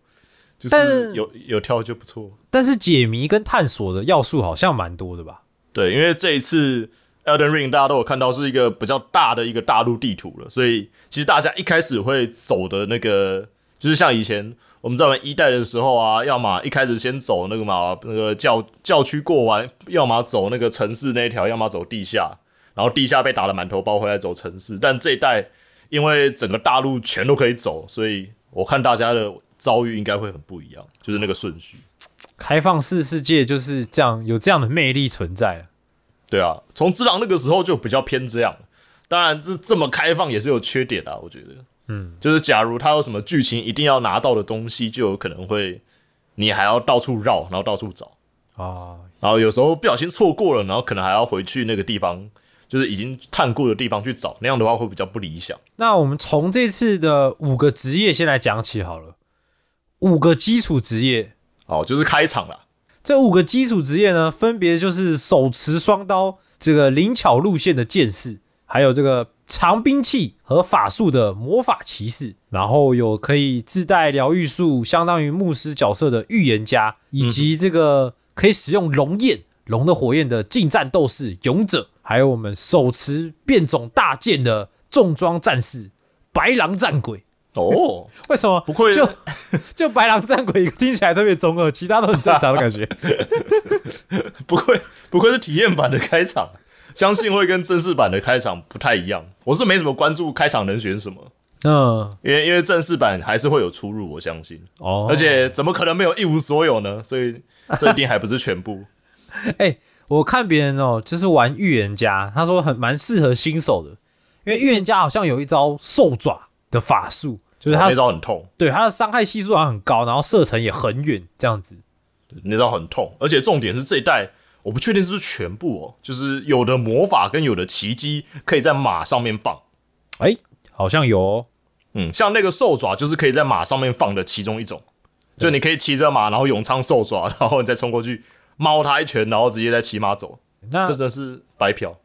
就是有有跳就不错。但是解谜跟探索的要素好像蛮多的吧？对，因为这一次 Elden Ring 大家都有看到是一个比较大的一个大陆地图了，所以其实大家一开始会走的那个，就是像以前我们在玩一代的时候啊，要么一开始先走那个嘛那个教教区过完，要么走那个城市那一条，要么走地下，然后地下被打得满头包，回来走城市。但这一代因为整个大陆全都可以走，所以我看大家的遭遇应该会很不一样，就是那个顺序。开放式世界就是这样，有这样的魅力存在。对啊，从之狼那个时候就比较偏这样。当然，这这么开放也是有缺点啊，我觉得。嗯，就是假如他有什么剧情一定要拿到的东西，就有可能会你还要到处绕，然后到处找，啊，然后有时候不小心错过了，然后可能还要回去那个地方，就是已经探过的地方去找，那样的话会比较不理想。那我们从这次的五个职业先来讲起好了。五个基础职业，哦，就是开场啦。这五个基础职业呢，分别就是手持双刀、这个灵巧路线的剑士，还有这个长兵器和法术的魔法骑士，然后有可以自带疗愈术，相当于牧师角色的预言家，以及这个可以使用龙焰、龙的火焰的近战斗士勇者，还有我们手持变种大剑的重装战士白狼战鬼。哦，(laughs) 为什么？不愧就 (laughs) 就白狼战鬼听起来特别中二，其他都很正常的感觉。(laughs) 不愧不愧是体验版的开场，相信会跟正式版的开场不太一样。我是没什么关注开场能选什么。嗯，因为因为正式版还是会有出入，我相信，哦，而且怎么可能没有一无所有呢？所以这一定还不是全部。哎、我看别人哦，就是玩预言家，他说很蛮适合新手的，因为预言家好像有一招兽爪的法术，就是他那招很痛，对他的伤害系数好像很高，然后射程也很远，这样子。那招很痛，而且重点是这一代我不确定是不是全部哦，就是有的魔法跟有的奇迹可以在马上面放。哎、好像有哦。嗯，像那个兽爪就是可以在马上面放的其中一种，就你可以骑着马，然后永昌兽爪，然后你再冲过去猫它一拳，然后直接再骑马走，那真的是白嫖。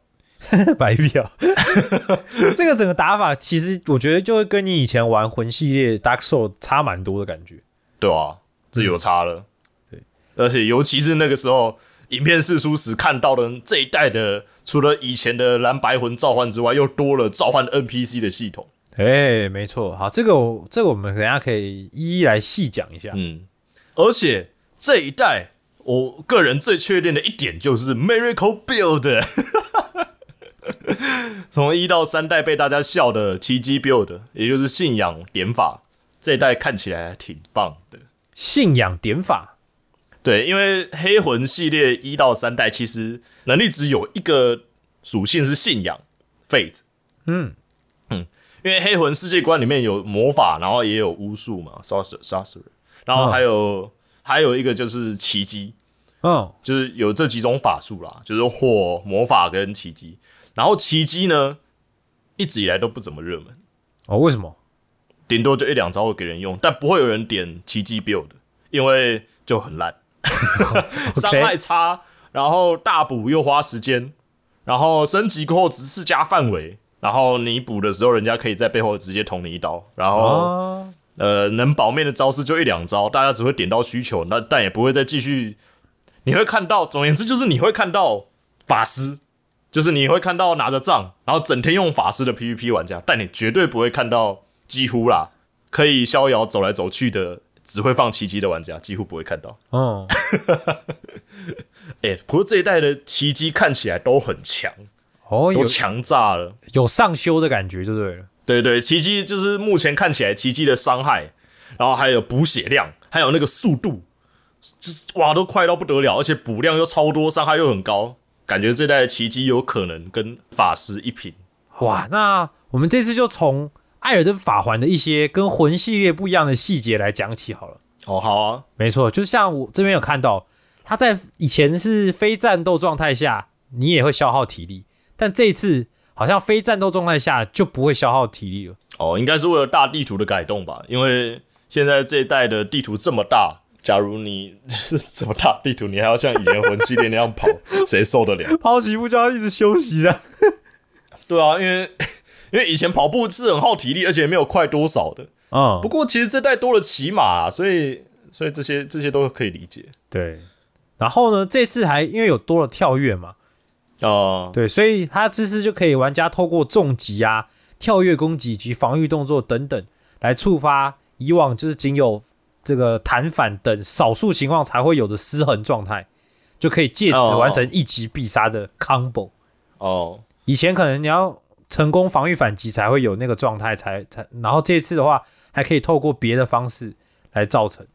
(laughs) 白嫖，(laughs) 这个整个打法其实我觉得就会跟你以前玩魂系列 Dark Soul 差蛮多的感觉。对啊，这有差了。对，而且尤其是那个时候影片试出时看到的这一代的，除了以前的蓝白魂召唤之外，又多了召唤 NPC 的系统。哎、没错，好，这个我这个我们等下可以一一来细讲一下。嗯，而且这一代我个人最确定的一点就是 Miracle Build，(laughs) 从一到三代被大家笑的奇迹 Build，也就是信仰点法，这一代看起来还挺棒的。信仰点法，对，因为黑魂系列一到三代其实能力只有一个属性是信仰 （faith）。嗯嗯，因为黑魂世界观里面有魔法，然后也有巫术嘛，sorcerer sorcerer，然后还有、还有一个就是奇迹，嗯，就是有这几种法术啦，就是火、魔法跟奇迹。然后奇迹呢，一直以来都不怎么热门，哦，为什么？顶多就一两招会给人用，但不会有人点奇迹 build，因为就很烂，(laughs) 伤害差，然后大补又花时间，然后升级过后只是加范围，然后你补的时候，人家可以在背后直接捅你一刀，然后、哦，呃能保命的招式就一两招，大家只会点到需求，那但也不会再继续。你会看到，总而言之就是你会看到法师，就是你会看到拿着杖，然后整天用法师的 PVP 玩家，但你绝对不会看到几乎啦可以逍遥走来走去的只会放奇迹的玩家，几乎不会看到。嗯，(laughs) 哎、不过这一代的奇迹看起来都很强，哦，有都强炸了。有上修的感觉就对了。对对，奇迹就是目前看起来奇迹的伤害，然后还有补血量，还有那个速度，就是哇都快到不得了，而且补量又超多，伤害又很高，感觉这代的奇迹有可能跟法师一拼。哇，那我们这次就从艾尔登法环的一些跟魂系列不一样的细节来讲起好了。哦，好啊，没错，就像我这边有看到，他在以前是非战斗状态下，你也会消耗体力，但这一次好像非战斗状态下就不会消耗体力了。哦，应该是为了大地图的改动吧，因为现在这一代的地图这么大。假如你是这么大地图，你还要像以前魂系列那样跑，谁受得了？(laughs) 跑几步就要一直休息的？对啊，因为 (laughs) 因为以前跑步是很耗体力，而且没有快多少的。嗯不，过其实这代多了骑马啊，所以所以这些这些都可以理解对。然后呢，这次还因为有多了跳跃嘛，啊。对，所以它这次就可以玩家透过重击啊、跳跃攻击及防御动作等等，来触发以往就是仅有这个弹反等少数情况才会有的失衡状态，就可以借此哦完成一击必杀的 combo。哦以前可能你要成功防御反击才会有那个状态，才才，然后这次的话还可以透过别的方式来造成。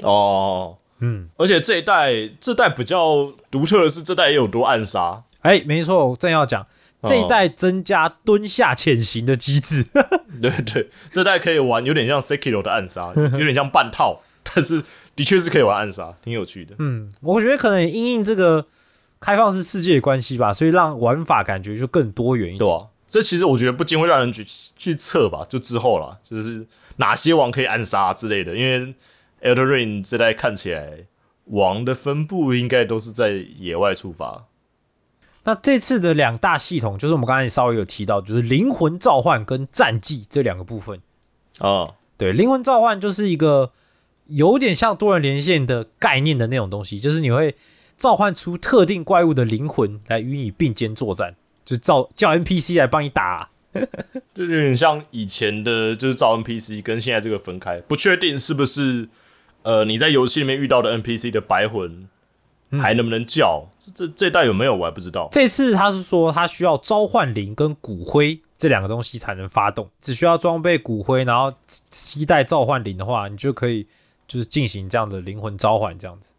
哦，嗯，而且这一代这代比较独特的是，这代也有多暗杀。哎，没错，我正要讲这一代增加蹲下潜行的机制。(laughs) 对对，这代可以玩，有点像 Sekiro 的暗杀，有点像半套，但是的确是可以玩暗杀，挺有趣的。嗯，我觉得可能因应这个开放式世界的关系吧，所以让玩法感觉就更多元一点。对啊，这其实我觉得不禁会让人去去测吧，就之后啦，就是哪些王可以暗杀之类的，因为 Elder Ring 这代看起来王的分布应该都是在野外出发。那这次的两大系统，就是我们刚才稍微有提到，就是灵魂召唤跟战绩这两个部分。哦，对，灵魂召唤就是一个有点像多人连线的概念的那种东西，就是你会召唤出特定怪物的灵魂来与你并肩作战，就召叫 NPC 来帮你打。(laughs) 就有点像以前的，就是造 NPC 跟现在这个分开，不确定是不是呃你在游戏里面遇到的 NPC 的白魂还能不能叫？这这这代有没有我还不知道。这次他是说他需要召唤灵跟骨灰这两个东西才能发动，只需要装备骨灰，然后期待召唤灵的话，你就可以就是进行这样的灵魂召唤这样子。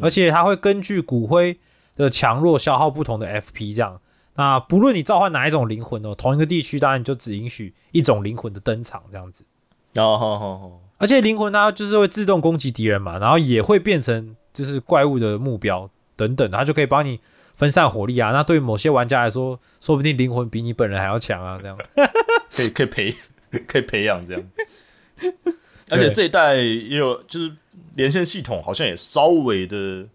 而且它会根据骨灰的强弱消耗不同的 FP，这样。那不论你召唤哪一种灵魂哦，同一个地区当然就只允许一种灵魂的登场这样子。哦，好好好，而且灵魂它就是会自动攻击敌人嘛，然后也会变成就是怪物的目标等等，它就可以帮你分散火力啊。那对于某些玩家来说，说不定灵魂比你本人还要强啊，这样。(laughs) 可以可以培可以培养这样。(laughs) 而且这一代也有，就是连线系统好像也稍微的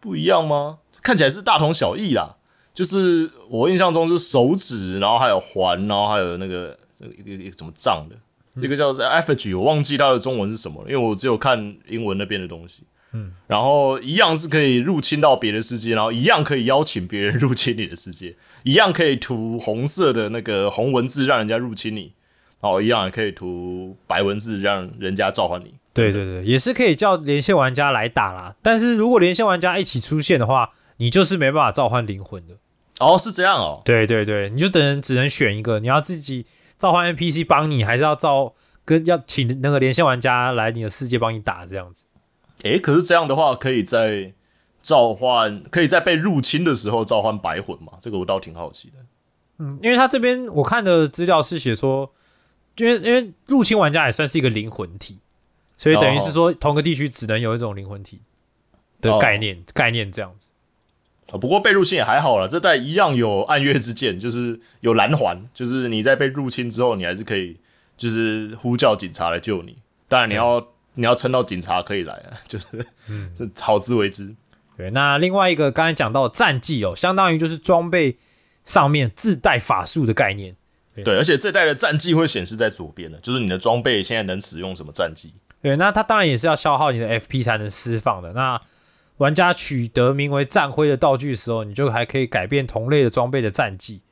不一样吗？看起来是大同小异啦。就是我印象中就是手指，然后还有环，然后还有那个那个一个一个怎么杖的，这个叫做 effigy，我忘记它的中文是什么了，因为我只有看英文那边的东西。嗯，然后一样是可以入侵到别的世界，然后一样可以邀请别人入侵你的世界，一样可以涂红色的那个红文字让人家入侵你，然后一样也可以涂白文字让人家召唤你。对对对，也是可以叫连线玩家来打啦。但是如果连线玩家一起出现的话，你就是没办法召唤灵魂的。哦，是这样哦。对对对，你就等人只能选一个，你要自己召唤 NPC 帮你，还是要召跟要请那个连线玩家来你的世界帮你打这样子。诶，可是这样的话，可以在召唤，可以在被入侵的时候召唤白魂嘛？这个我倒挺好奇的。嗯，因为他这边我看的资料是写说，因为因为入侵玩家也算是一个灵魂体，所以等于是说同个地区只能有一种灵魂体的概念、概念这样子。啊，不过被入侵也还好了，这在一样有暗月之剑，就是有蓝环，就是你在被入侵之后，你还是可以就是呼叫警察来救你。当然你要、你要撑到警察可以来啊，(laughs) 就是嗯这好自为之。对，那另外一个刚才讲到的战绩哦，相当于就是装备上面自带法术的概念。对，而且这代的战绩会显示在左边的，就是你的装备现在能使用什么战绩。对，那它当然也是要消耗你的 FP 才能释放的。那玩家取得名为战徽的道具的时候，你就还可以改变同类的装备的战绩。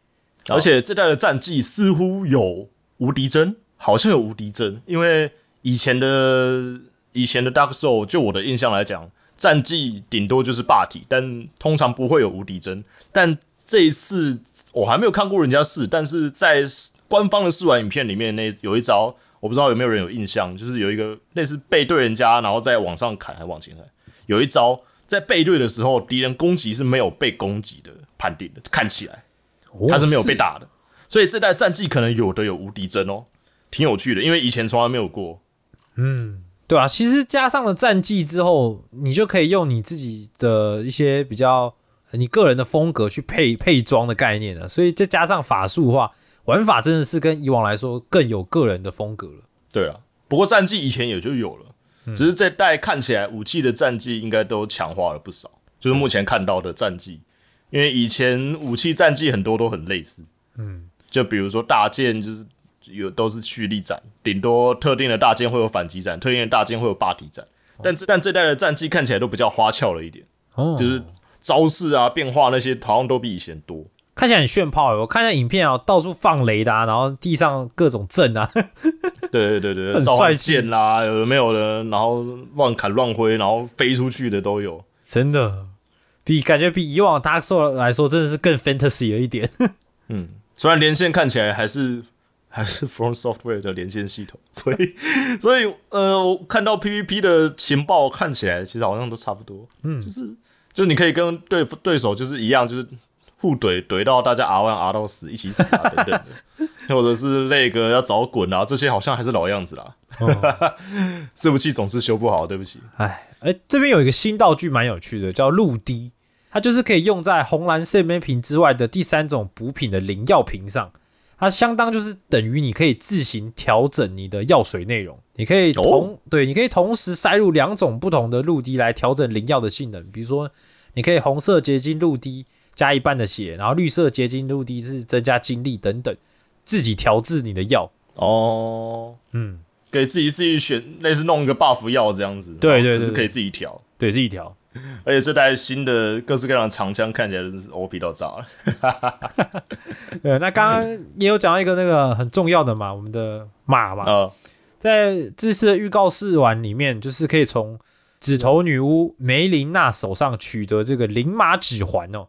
而且这代的战绩似乎有无敌帧，好像有无敌帧，因为以前的以前的 Dark Soul，就我的印象来讲，战绩顶多就是霸体，但通常不会有无敌帧。但这一次我还没有看过人家试，但是在官方的试玩影片里面，那有一招，我不知道有没有人有印象，就是有一个类似背对人家，然后再往上砍还往前砍，有一招在背对的时候，敌人攻击是没有被攻击的判定的，看起来。他是没有被打的，所以这代战绩可能有的有无敌帧哦，挺有趣的，因为以前从来没有过。嗯，对啊，其实加上了战绩之后，你就可以用你自己的一些比较。你个人的风格去配配装的概念了，所以再加上法术的话，玩法真的是跟以往来说更有个人的风格了。对了，不过战绩以前也就有了，只是这代看起来武器的战绩应该都强化了不少，就是目前看到的战绩，因为以前武器战绩很多都很类似，嗯，就比如说大剑就是有都是蓄力斩，顶多特定的大剑会有反击斩，特定的大剑会有霸体斩，但这但这代的战绩看起来都比较花俏了一点，哦，就是。招式啊，变化那些好像都比以前多，看起来很炫炮。我看下影片啊，到处放雷达，然后地上各种阵啊，对对对对，(laughs) 很帅剑啦，有没有的？然后乱砍乱挥，然后飞出去的都有，真的比感觉比以往 Dark Soul 来说，真的是更 fantasy 了一点。嗯，虽然连线看起来还是还是 From Software 的连线系统，所以所以呃，我看到 PVP 的情报看起来其实好像都差不多，嗯，就是。就你可以跟对对手就是一样，就是互怼怼到大家 R 完 R 到死，一起死啊等等的，(laughs) 或者是那个要找滚啊，这些好像还是老样子啦。这武器总是修不好，对不起。哎哎，这边有一个新道具蛮有趣的，叫露滴，它就是可以用在红蓝色杯瓶之外的第三种补品的灵药瓶上。它相当就是等于你可以自行调整你的药水内容，你可以同对，你可以同时塞入两种不同的露滴来调整灵药的性能。比如说，你可以红色结晶露滴加一半的血，然后绿色结晶露滴是增加精力等等，自己调制你的药。哦，嗯，给自己自己选，类似弄一个 buff 药这样子。对对对，是可以自己调，对自己调。(laughs) 而且这代新的各式各样的长枪看起来真是 OP 到炸了。(laughs) 对，那刚刚也有讲到一个那个很重要的嘛，我们的马嘛，在这次的预告试玩里面，就是可以从指头女巫梅琳娜手上取得这个灵马指环哦，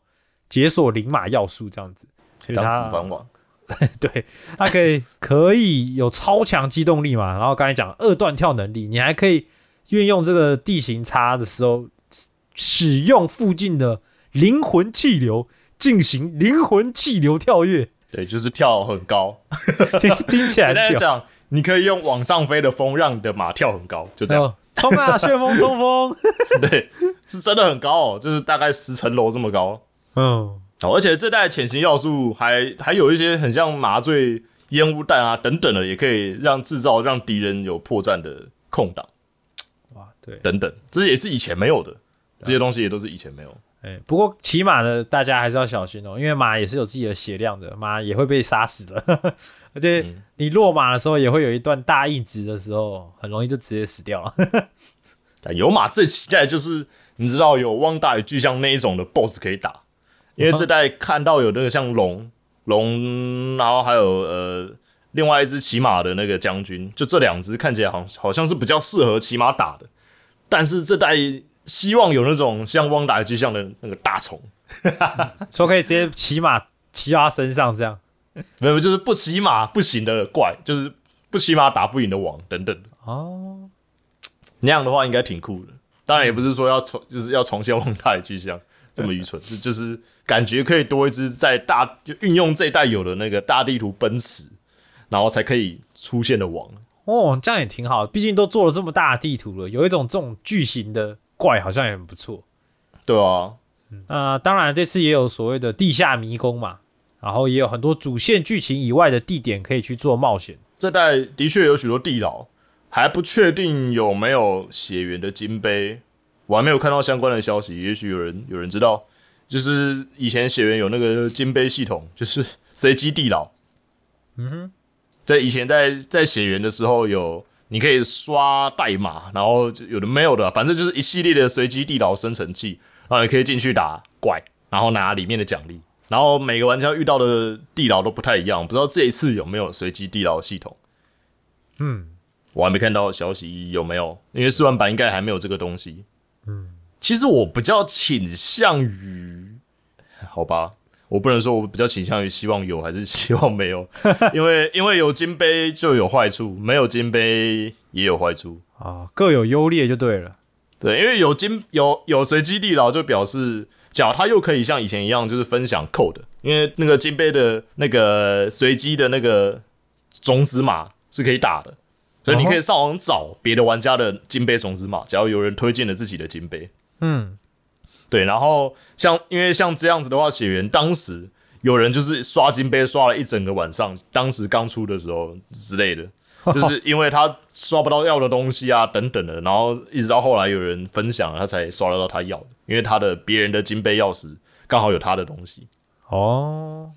解锁灵马要素这样子。可以当指环王。(laughs) 对，它可以可以有超强机动力嘛，然后刚才讲二段跳能力，你还可以运用这个地形差的时候。使用附近的灵魂气流进行灵魂气流跳跃，对，就是跳很高，听 (laughs) 听起来简单讲，你可以用往上飞的风让你的马跳很高，就这样。冲啊，旋风冲锋，(laughs) 对，是真的很高哦，就是大概十层楼这么高，嗯，哦，而且这代潜行要素还还有一些很像麻醉烟雾弹啊等等的，也可以让制造让敌人有破绽的空档，哇，对，等等，这也是以前没有的。这些东西也都是以前没有，哎，不过骑马的大家还是要小心哦，因为马也是有自己的血量的，马也会被杀死的，(laughs) 而且你落马的时候也会有一段大硬直的时候，很容易就直接死掉了。(laughs) 有马最期待就是你知道有汪大与巨像那一种的 BOSS 可以打，因为这代看到有那个像龙 (laughs) 龙，然后还有呃另外一只骑马的那个将军，就这两只看起来好好像是比较适合骑马打的，但是这代。希望有那种像汪达巨像的那个大虫，说可以直接骑马骑到他身上这样，没有就是不骑马不行的怪，就是不骑马打不赢的王等等哦，那样的话应该挺酷的。当然也不是说要重就是要重现汪达巨像这么愚蠢，就就是感觉可以多一只在大就运用这一代有的那个大地图奔驰，然后才可以出现的王哦，这样也挺好。毕竟都做了这么大的地图了，有一种这种巨型的。怪好像也很不错，对啊，那当然这次也有所谓的地下迷宫嘛，然后也有很多主线剧情以外的地点可以去做冒险。这代的确有许多地牢，还不确定有没有血缘的金杯，我还没有看到相关的消息。也许有人有人知道，就是以前血缘有那个金杯系统，就是随机地牢。嗯哼，在以前在在血缘的时候有，你可以刷代码，然后就有的没有的，反正就是一系列的随机地牢生成器，然后你可以进去打怪，然后拿里面的奖励。然后每个玩家遇到的地牢都不太一样，不知道这一次有没有随机地牢系统。嗯，我还没看到消息有没有，因为试玩版应该还没有这个东西。嗯，其实我比较倾向于，好吧，我不能说我比较倾向于希望有还是希望没有，因为因为有金杯就有坏处，没有金杯也有坏处。啊，各有优劣就对了。对，因为有金有有随机地牢，就表示假他又可以像以前一样，就是分享 code，因为那个金杯的那个随机的那个种子码是可以打的，所以你可以上网找别的玩家的金杯种子码，只要有人推荐了自己的金杯，嗯，对，然后像因为像这样子的话，血缘当时有人就是刷金杯刷了一整个晚上，当时刚出的时候之类的，(laughs) 就是因为他刷不到要的东西啊等等的，然后一直到后来有人分享了，他才刷得到他要的，因为他的别人的金杯钥匙刚好有他的东西。哦，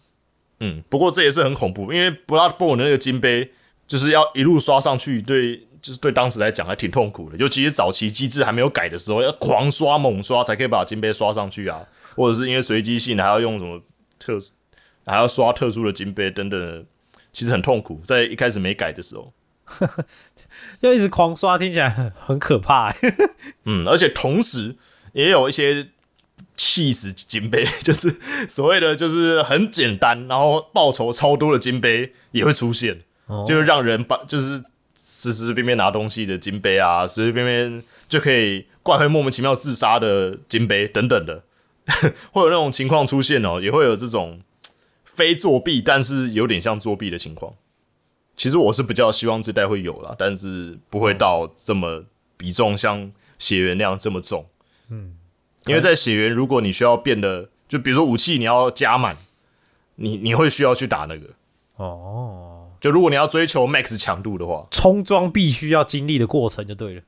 嗯，不过这也是很恐怖，因为 Bloodborne 的那个金杯就是要一路刷上去，对，就是对当时来讲还挺痛苦的，尤其是早期机制还没有改的时候，要狂刷猛刷才可以把金杯刷上去啊，或者是因为随机性还要用什么特殊，还要刷特殊的金杯等等，其实很痛苦，在一开始没改的时候。(laughs) 要一直狂刷，听起来很很可怕欸。(laughs) 嗯，而且同时也有一些气死金杯，(laughs) 就是所谓的就是很简单，然后报酬超多的金杯也会出现，哦就是让人把就是随随便便拿东西的金杯啊，随随便便就可以怪会莫名其妙自杀的金杯等等的，(laughs) 会有那种情况出现哦，也会有这种非作弊，但是有点像作弊的情况。其实我是比较希望这代会有啦，但是不会到这么比重像血缘那样这么重。嗯，因为在血缘，如果你需要变得，就比如说武器你要加满，你你会需要去打那个。哦，就如果你要追求 max 强度的话，冲装必须要经历的过程就对了。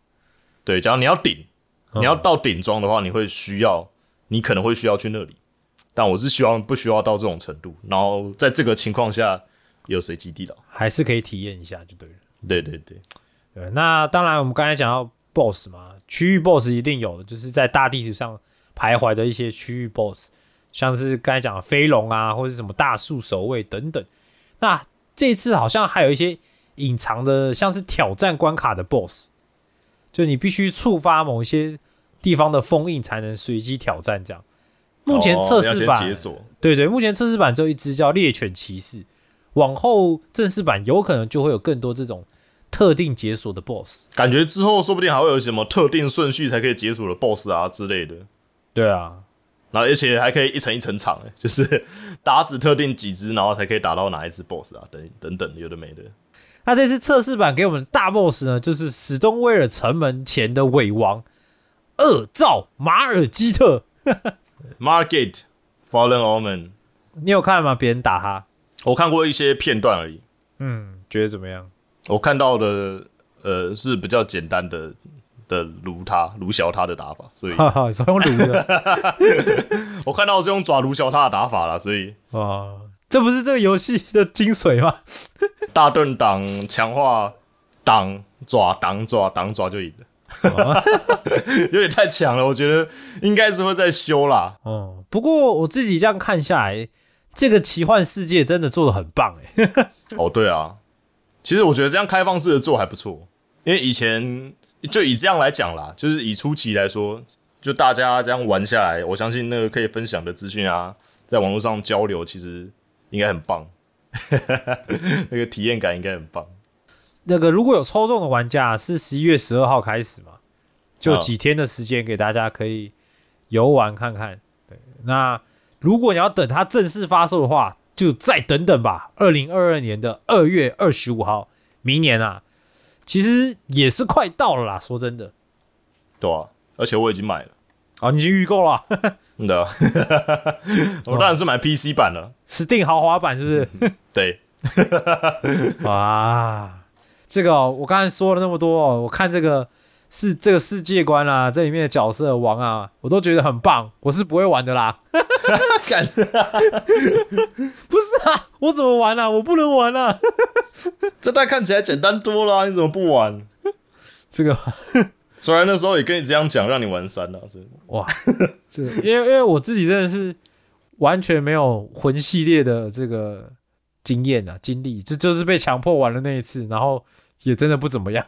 对，假如你要顶，嗯你要到顶装的话，你会需要，你可能会需要去那里。但我是希望不需要到这种程度，然后在这个情况下有随机地牢。还是可以体验一下就对了。对对对，对，那当然我们刚才讲到 BOSS 嘛，区域 BOSS 一定有的，就是在大地图上徘徊的一些区域 BOSS，像是刚才讲的飞龙啊，或者是什么大树守卫等等。那这次好像还有一些隐藏的，像是挑战关卡的 BOSS，就你必须触发某一些地方的封印才能随机挑战这样。目前测试版、解锁。对对，目前测试版只有一只叫猎犬骑士，往后正式版有可能就会有更多这种特定解锁的 BOSS。感觉之后说不定还会有什么特定顺序才可以解锁的 BOSS 啊之类的，对啊，然后而且还可以一层一层场，欸就是 (laughs) 打死特定几只，然后才可以打到哪一只 BOSS 啊，等等等，有的没的。那这次测试版给我们的大 BOSS 呢，就是史东威尔城门前的伪王恶兆马尔基特。Margate Fallen Omen，你有看吗？别人打他，我看过一些片段而已，嗯，觉得怎么样？我看到的呃是比较简单的的卢他卢小他的打法，所以哈哈，是用撸的 (laughs) 我看到是用爪卢小他的打法了，所以啊，这不是这个游戏的精髓吗？大盾挡强化挡爪挡爪挡爪就赢了。(laughs) 有点太强了，我觉得应该是会再修啦。哦，不过我自己这样看下来，这个奇幻世界真的做的很棒哎。哦，对啊，其实我觉得这样开放式的做还不错，因为以前就以这样来讲啦，就是以初期来说，就大家这样玩下来，我相信那个可以分享的资讯啊，在网络上交流，其实应该很棒，(laughs) 那个体验感应该很棒。那个如果有抽中的玩家是十一月十二号开始嘛，就几天的时间给大家可以游玩看看。对，那如果你要等它正式发售的话，就再等等吧。二零二二年的二月二十五号，明年啊，其实也是快到了啦。说真的，对啊，而且我已经买了，啊，你已经预购了，真 (laughs) 的，(laughs) 我当然是买 PC 版了。是定豪华版是不是？对，(laughs) 哇，这个哦、我刚才说了那么多哦，我看这个是这个世界观啊，这里面的角色王啊，我都觉得很棒。我是不会玩的啦，(laughs) 干 (laughs) (laughs) 不是啊，我怎么玩啊？我不能玩啊。这代看起来简单多了啊，你怎么不玩？这个虽然那时候也跟你这样讲，让你玩三啊，所以哇，这个因为因为我自己真的是完全没有魂系列的这个经验啊经历，就就是被强迫玩了那一次，然后也真的不怎么样。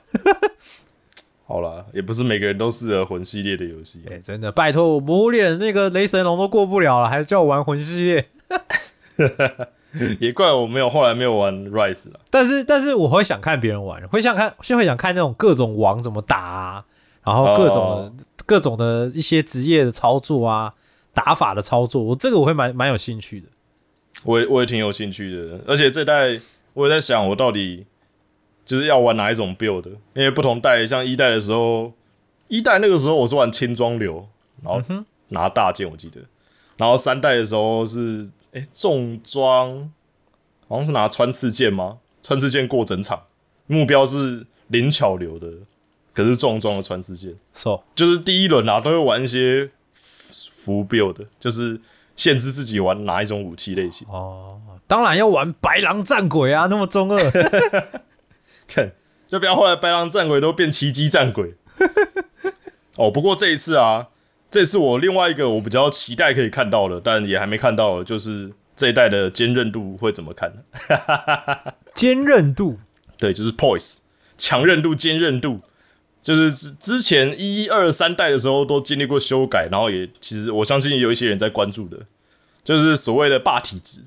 好了，也不是每个人都适合魂系列的游戏。哎、真的，拜托，我魔物猎人那个雷神龙都过不了了，还叫我玩魂系列。(laughs) 也怪我没有后来没有玩 Rise 了。但是，但是我会想看别人玩，会想看，是会想看那种各种王怎么打啊，然后各种各种的一些职业的操作啊，打法的操作，我这个我会蛮蛮有兴趣的。我也我也挺有兴趣的，而且这代我也在想，我到底就是要玩哪一种 build，因为不同代，像一代的时候，一代那个时候我是玩轻装流，然后拿大剑，我记得，然后三代的时候是哎、重装，好像是拿穿刺剑吗？穿刺剑过整场，目标是灵巧流的，可是重装的穿刺剑。So，就是第一轮啊，都会玩一些浮 build，就是限制自己玩哪一种武器类型。哦，当然要玩白狼战鬼啊，那么中二。(laughs) 看，就不要后来白狼战鬼都变奇迹战鬼。(laughs) 哦，不过这一次啊，这次我另外一个我比较期待可以看到的，但也还没看到的，就是这一代的坚韧度会怎么看？(laughs) 坚韧度，对，就是 poise，强韧度、坚韧度，就是之之前一二三代的时候都经历过修改，然后也其实我相信也有一些人在关注的，就是所谓的霸体值。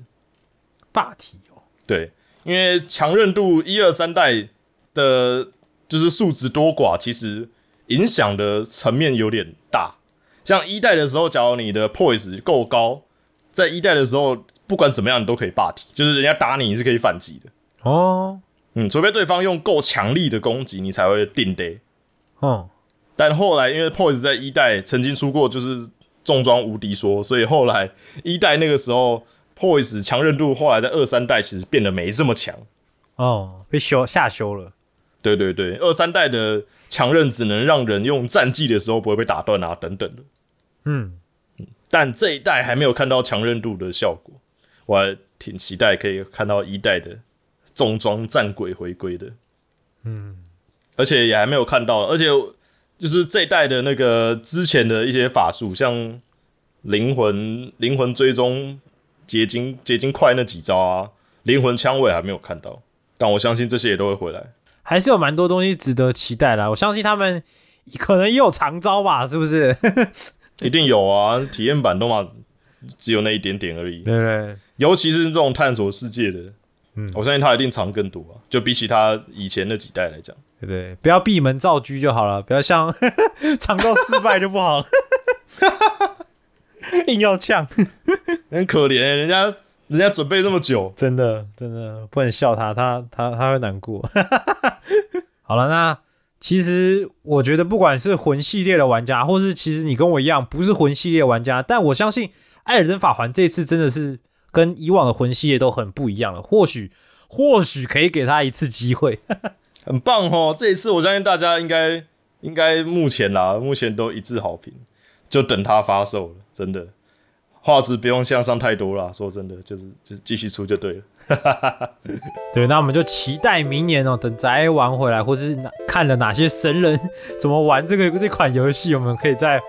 霸体哦，对，因为强韧度一二三代的，就是数值多寡，其实影响的层面有点大。像一代的时候，假如你的 poise 够高，在一代的时候，不管怎么样你都可以霸体，就是人家打你，你是可以反击的。哦，嗯，除非对方用够强力的攻击，你才会定得。哦，但后来因为 poise 在一代曾经出过就是重装无敌说，所以后来一代那个时候 poise 强韧度，后来在二三代其实变得没这么强。哦，被修下修了。对对对，二三代的强韧只能让人用战技的时候不会被打断啊，等等的。嗯，但这一代还没有看到强韧度的效果，我还挺期待可以看到一代的重装战鬼回归的。嗯，而且也还没有看到，而且就是这一代的那个之前的一些法术，像灵魂灵魂追踪结晶结晶快那几招啊，灵魂枪我也还没有看到，但我相信这些也都会回来。还是有蛮多东西值得期待的啊。我相信他们可能也有长招吧，是不是？(laughs) 一定有啊，体验版都嘛只有那一点点而已。对对，尤其是这种探索世界的，嗯，我相信他一定藏更多啊，就比起他以前那几代来讲。对不对，不要闭门造车就好了，不要像 (laughs) 长到失败就不好了，(laughs) (laughs) 硬要呛，(laughs) 很可怜、欸，人家人家准备这么久，真的真的不能笑他，他他他会难过。(laughs) 好了，那其实我觉得不管是魂系列的玩家，或是其实你跟我一样不是魂系列玩家，但我相信《艾尔登法环》这次真的是跟以往的魂系列都很不一样了，或许或许可以给他一次机会。很棒哦。这一次我相信大家应该应该目前啦，目前都一致好评，就等它发售了，真的。画质不用向上太多啦，说真的，就是就是继续出就对了。(laughs) 对，那我们就期待明年哦，等宅玩回来，或是哪看了哪些神人怎么玩这个这款游戏，我们可以再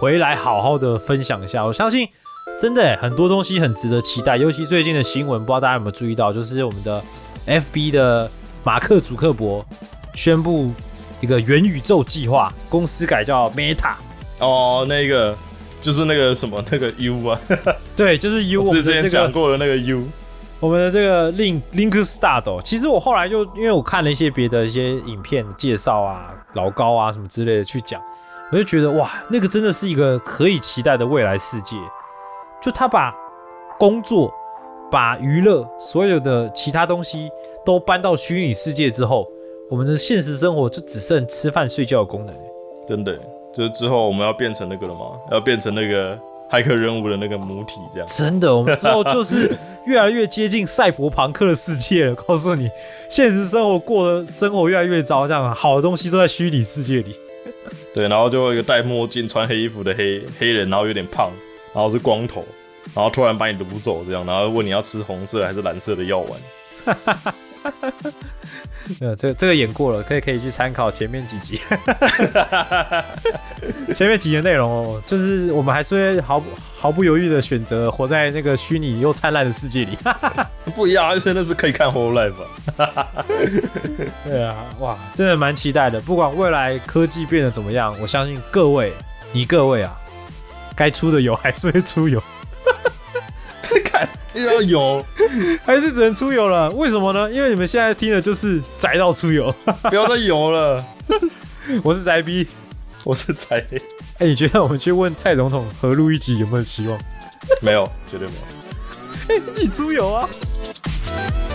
回来好好的分享一下。我相信真的耶很多东西很值得期待，尤其最近的新闻，不知道大家有没有注意到，就是我们的 FB 的马克·祖克伯宣布一个元宇宙计划，公司改叫 Meta。哦，那个就是那个什么那个 U 啊，(laughs) 对，就是 U，我们之前讲过的那个 U。我们的这个 Link Link Start，哦其实我后来就因为我看了一些别的一些影片介绍啊、老高啊什么之类的去讲，我就觉得哇，那个真的是一个可以期待的未来世界。就他把工作、把娱乐、所有的其他东西都搬到虚拟世界之后，我们的现实生活就只剩吃饭睡觉的功能。真的，就是之后我们要变成那个了吗？要变成那个 (laughs) 骇客任务的那个母体这样。真的，我们之后就是越来越接近赛博朋克的世界了。告诉你，现实生活过的生活越来越糟，这样好的东西都在虚拟世界里。(laughs) 对，然后就有一个戴墨镜、穿黑衣服的黑黑人，然后有点胖，然后是光头，然后突然把你掳走这样，然后问你要吃红色还是蓝色的药丸。(laughs) (laughs) 呃，这这个演过了，可以可以去参考前面几集，(laughs) 前面几集的内容哦，就是我们还是会毫不毫不犹豫的选择活在那个虚拟又灿烂的世界里。(laughs) 不一样，真的是可以看 Whole Life 啊。对啊，哇，真的蛮期待的。不管未来科技变得怎么样，我相信各位，你各位啊，该出的油还是会出油，看要有，还是只能出油了。为什么呢？因为你们现在听的就是宅到出油。(laughs) 不要再油了。(laughs) 我是宅逼我是宅哎、你觉得我们去问蔡总统合录一集有没有希望？没有，绝对没有。(laughs) 一起出游啊！「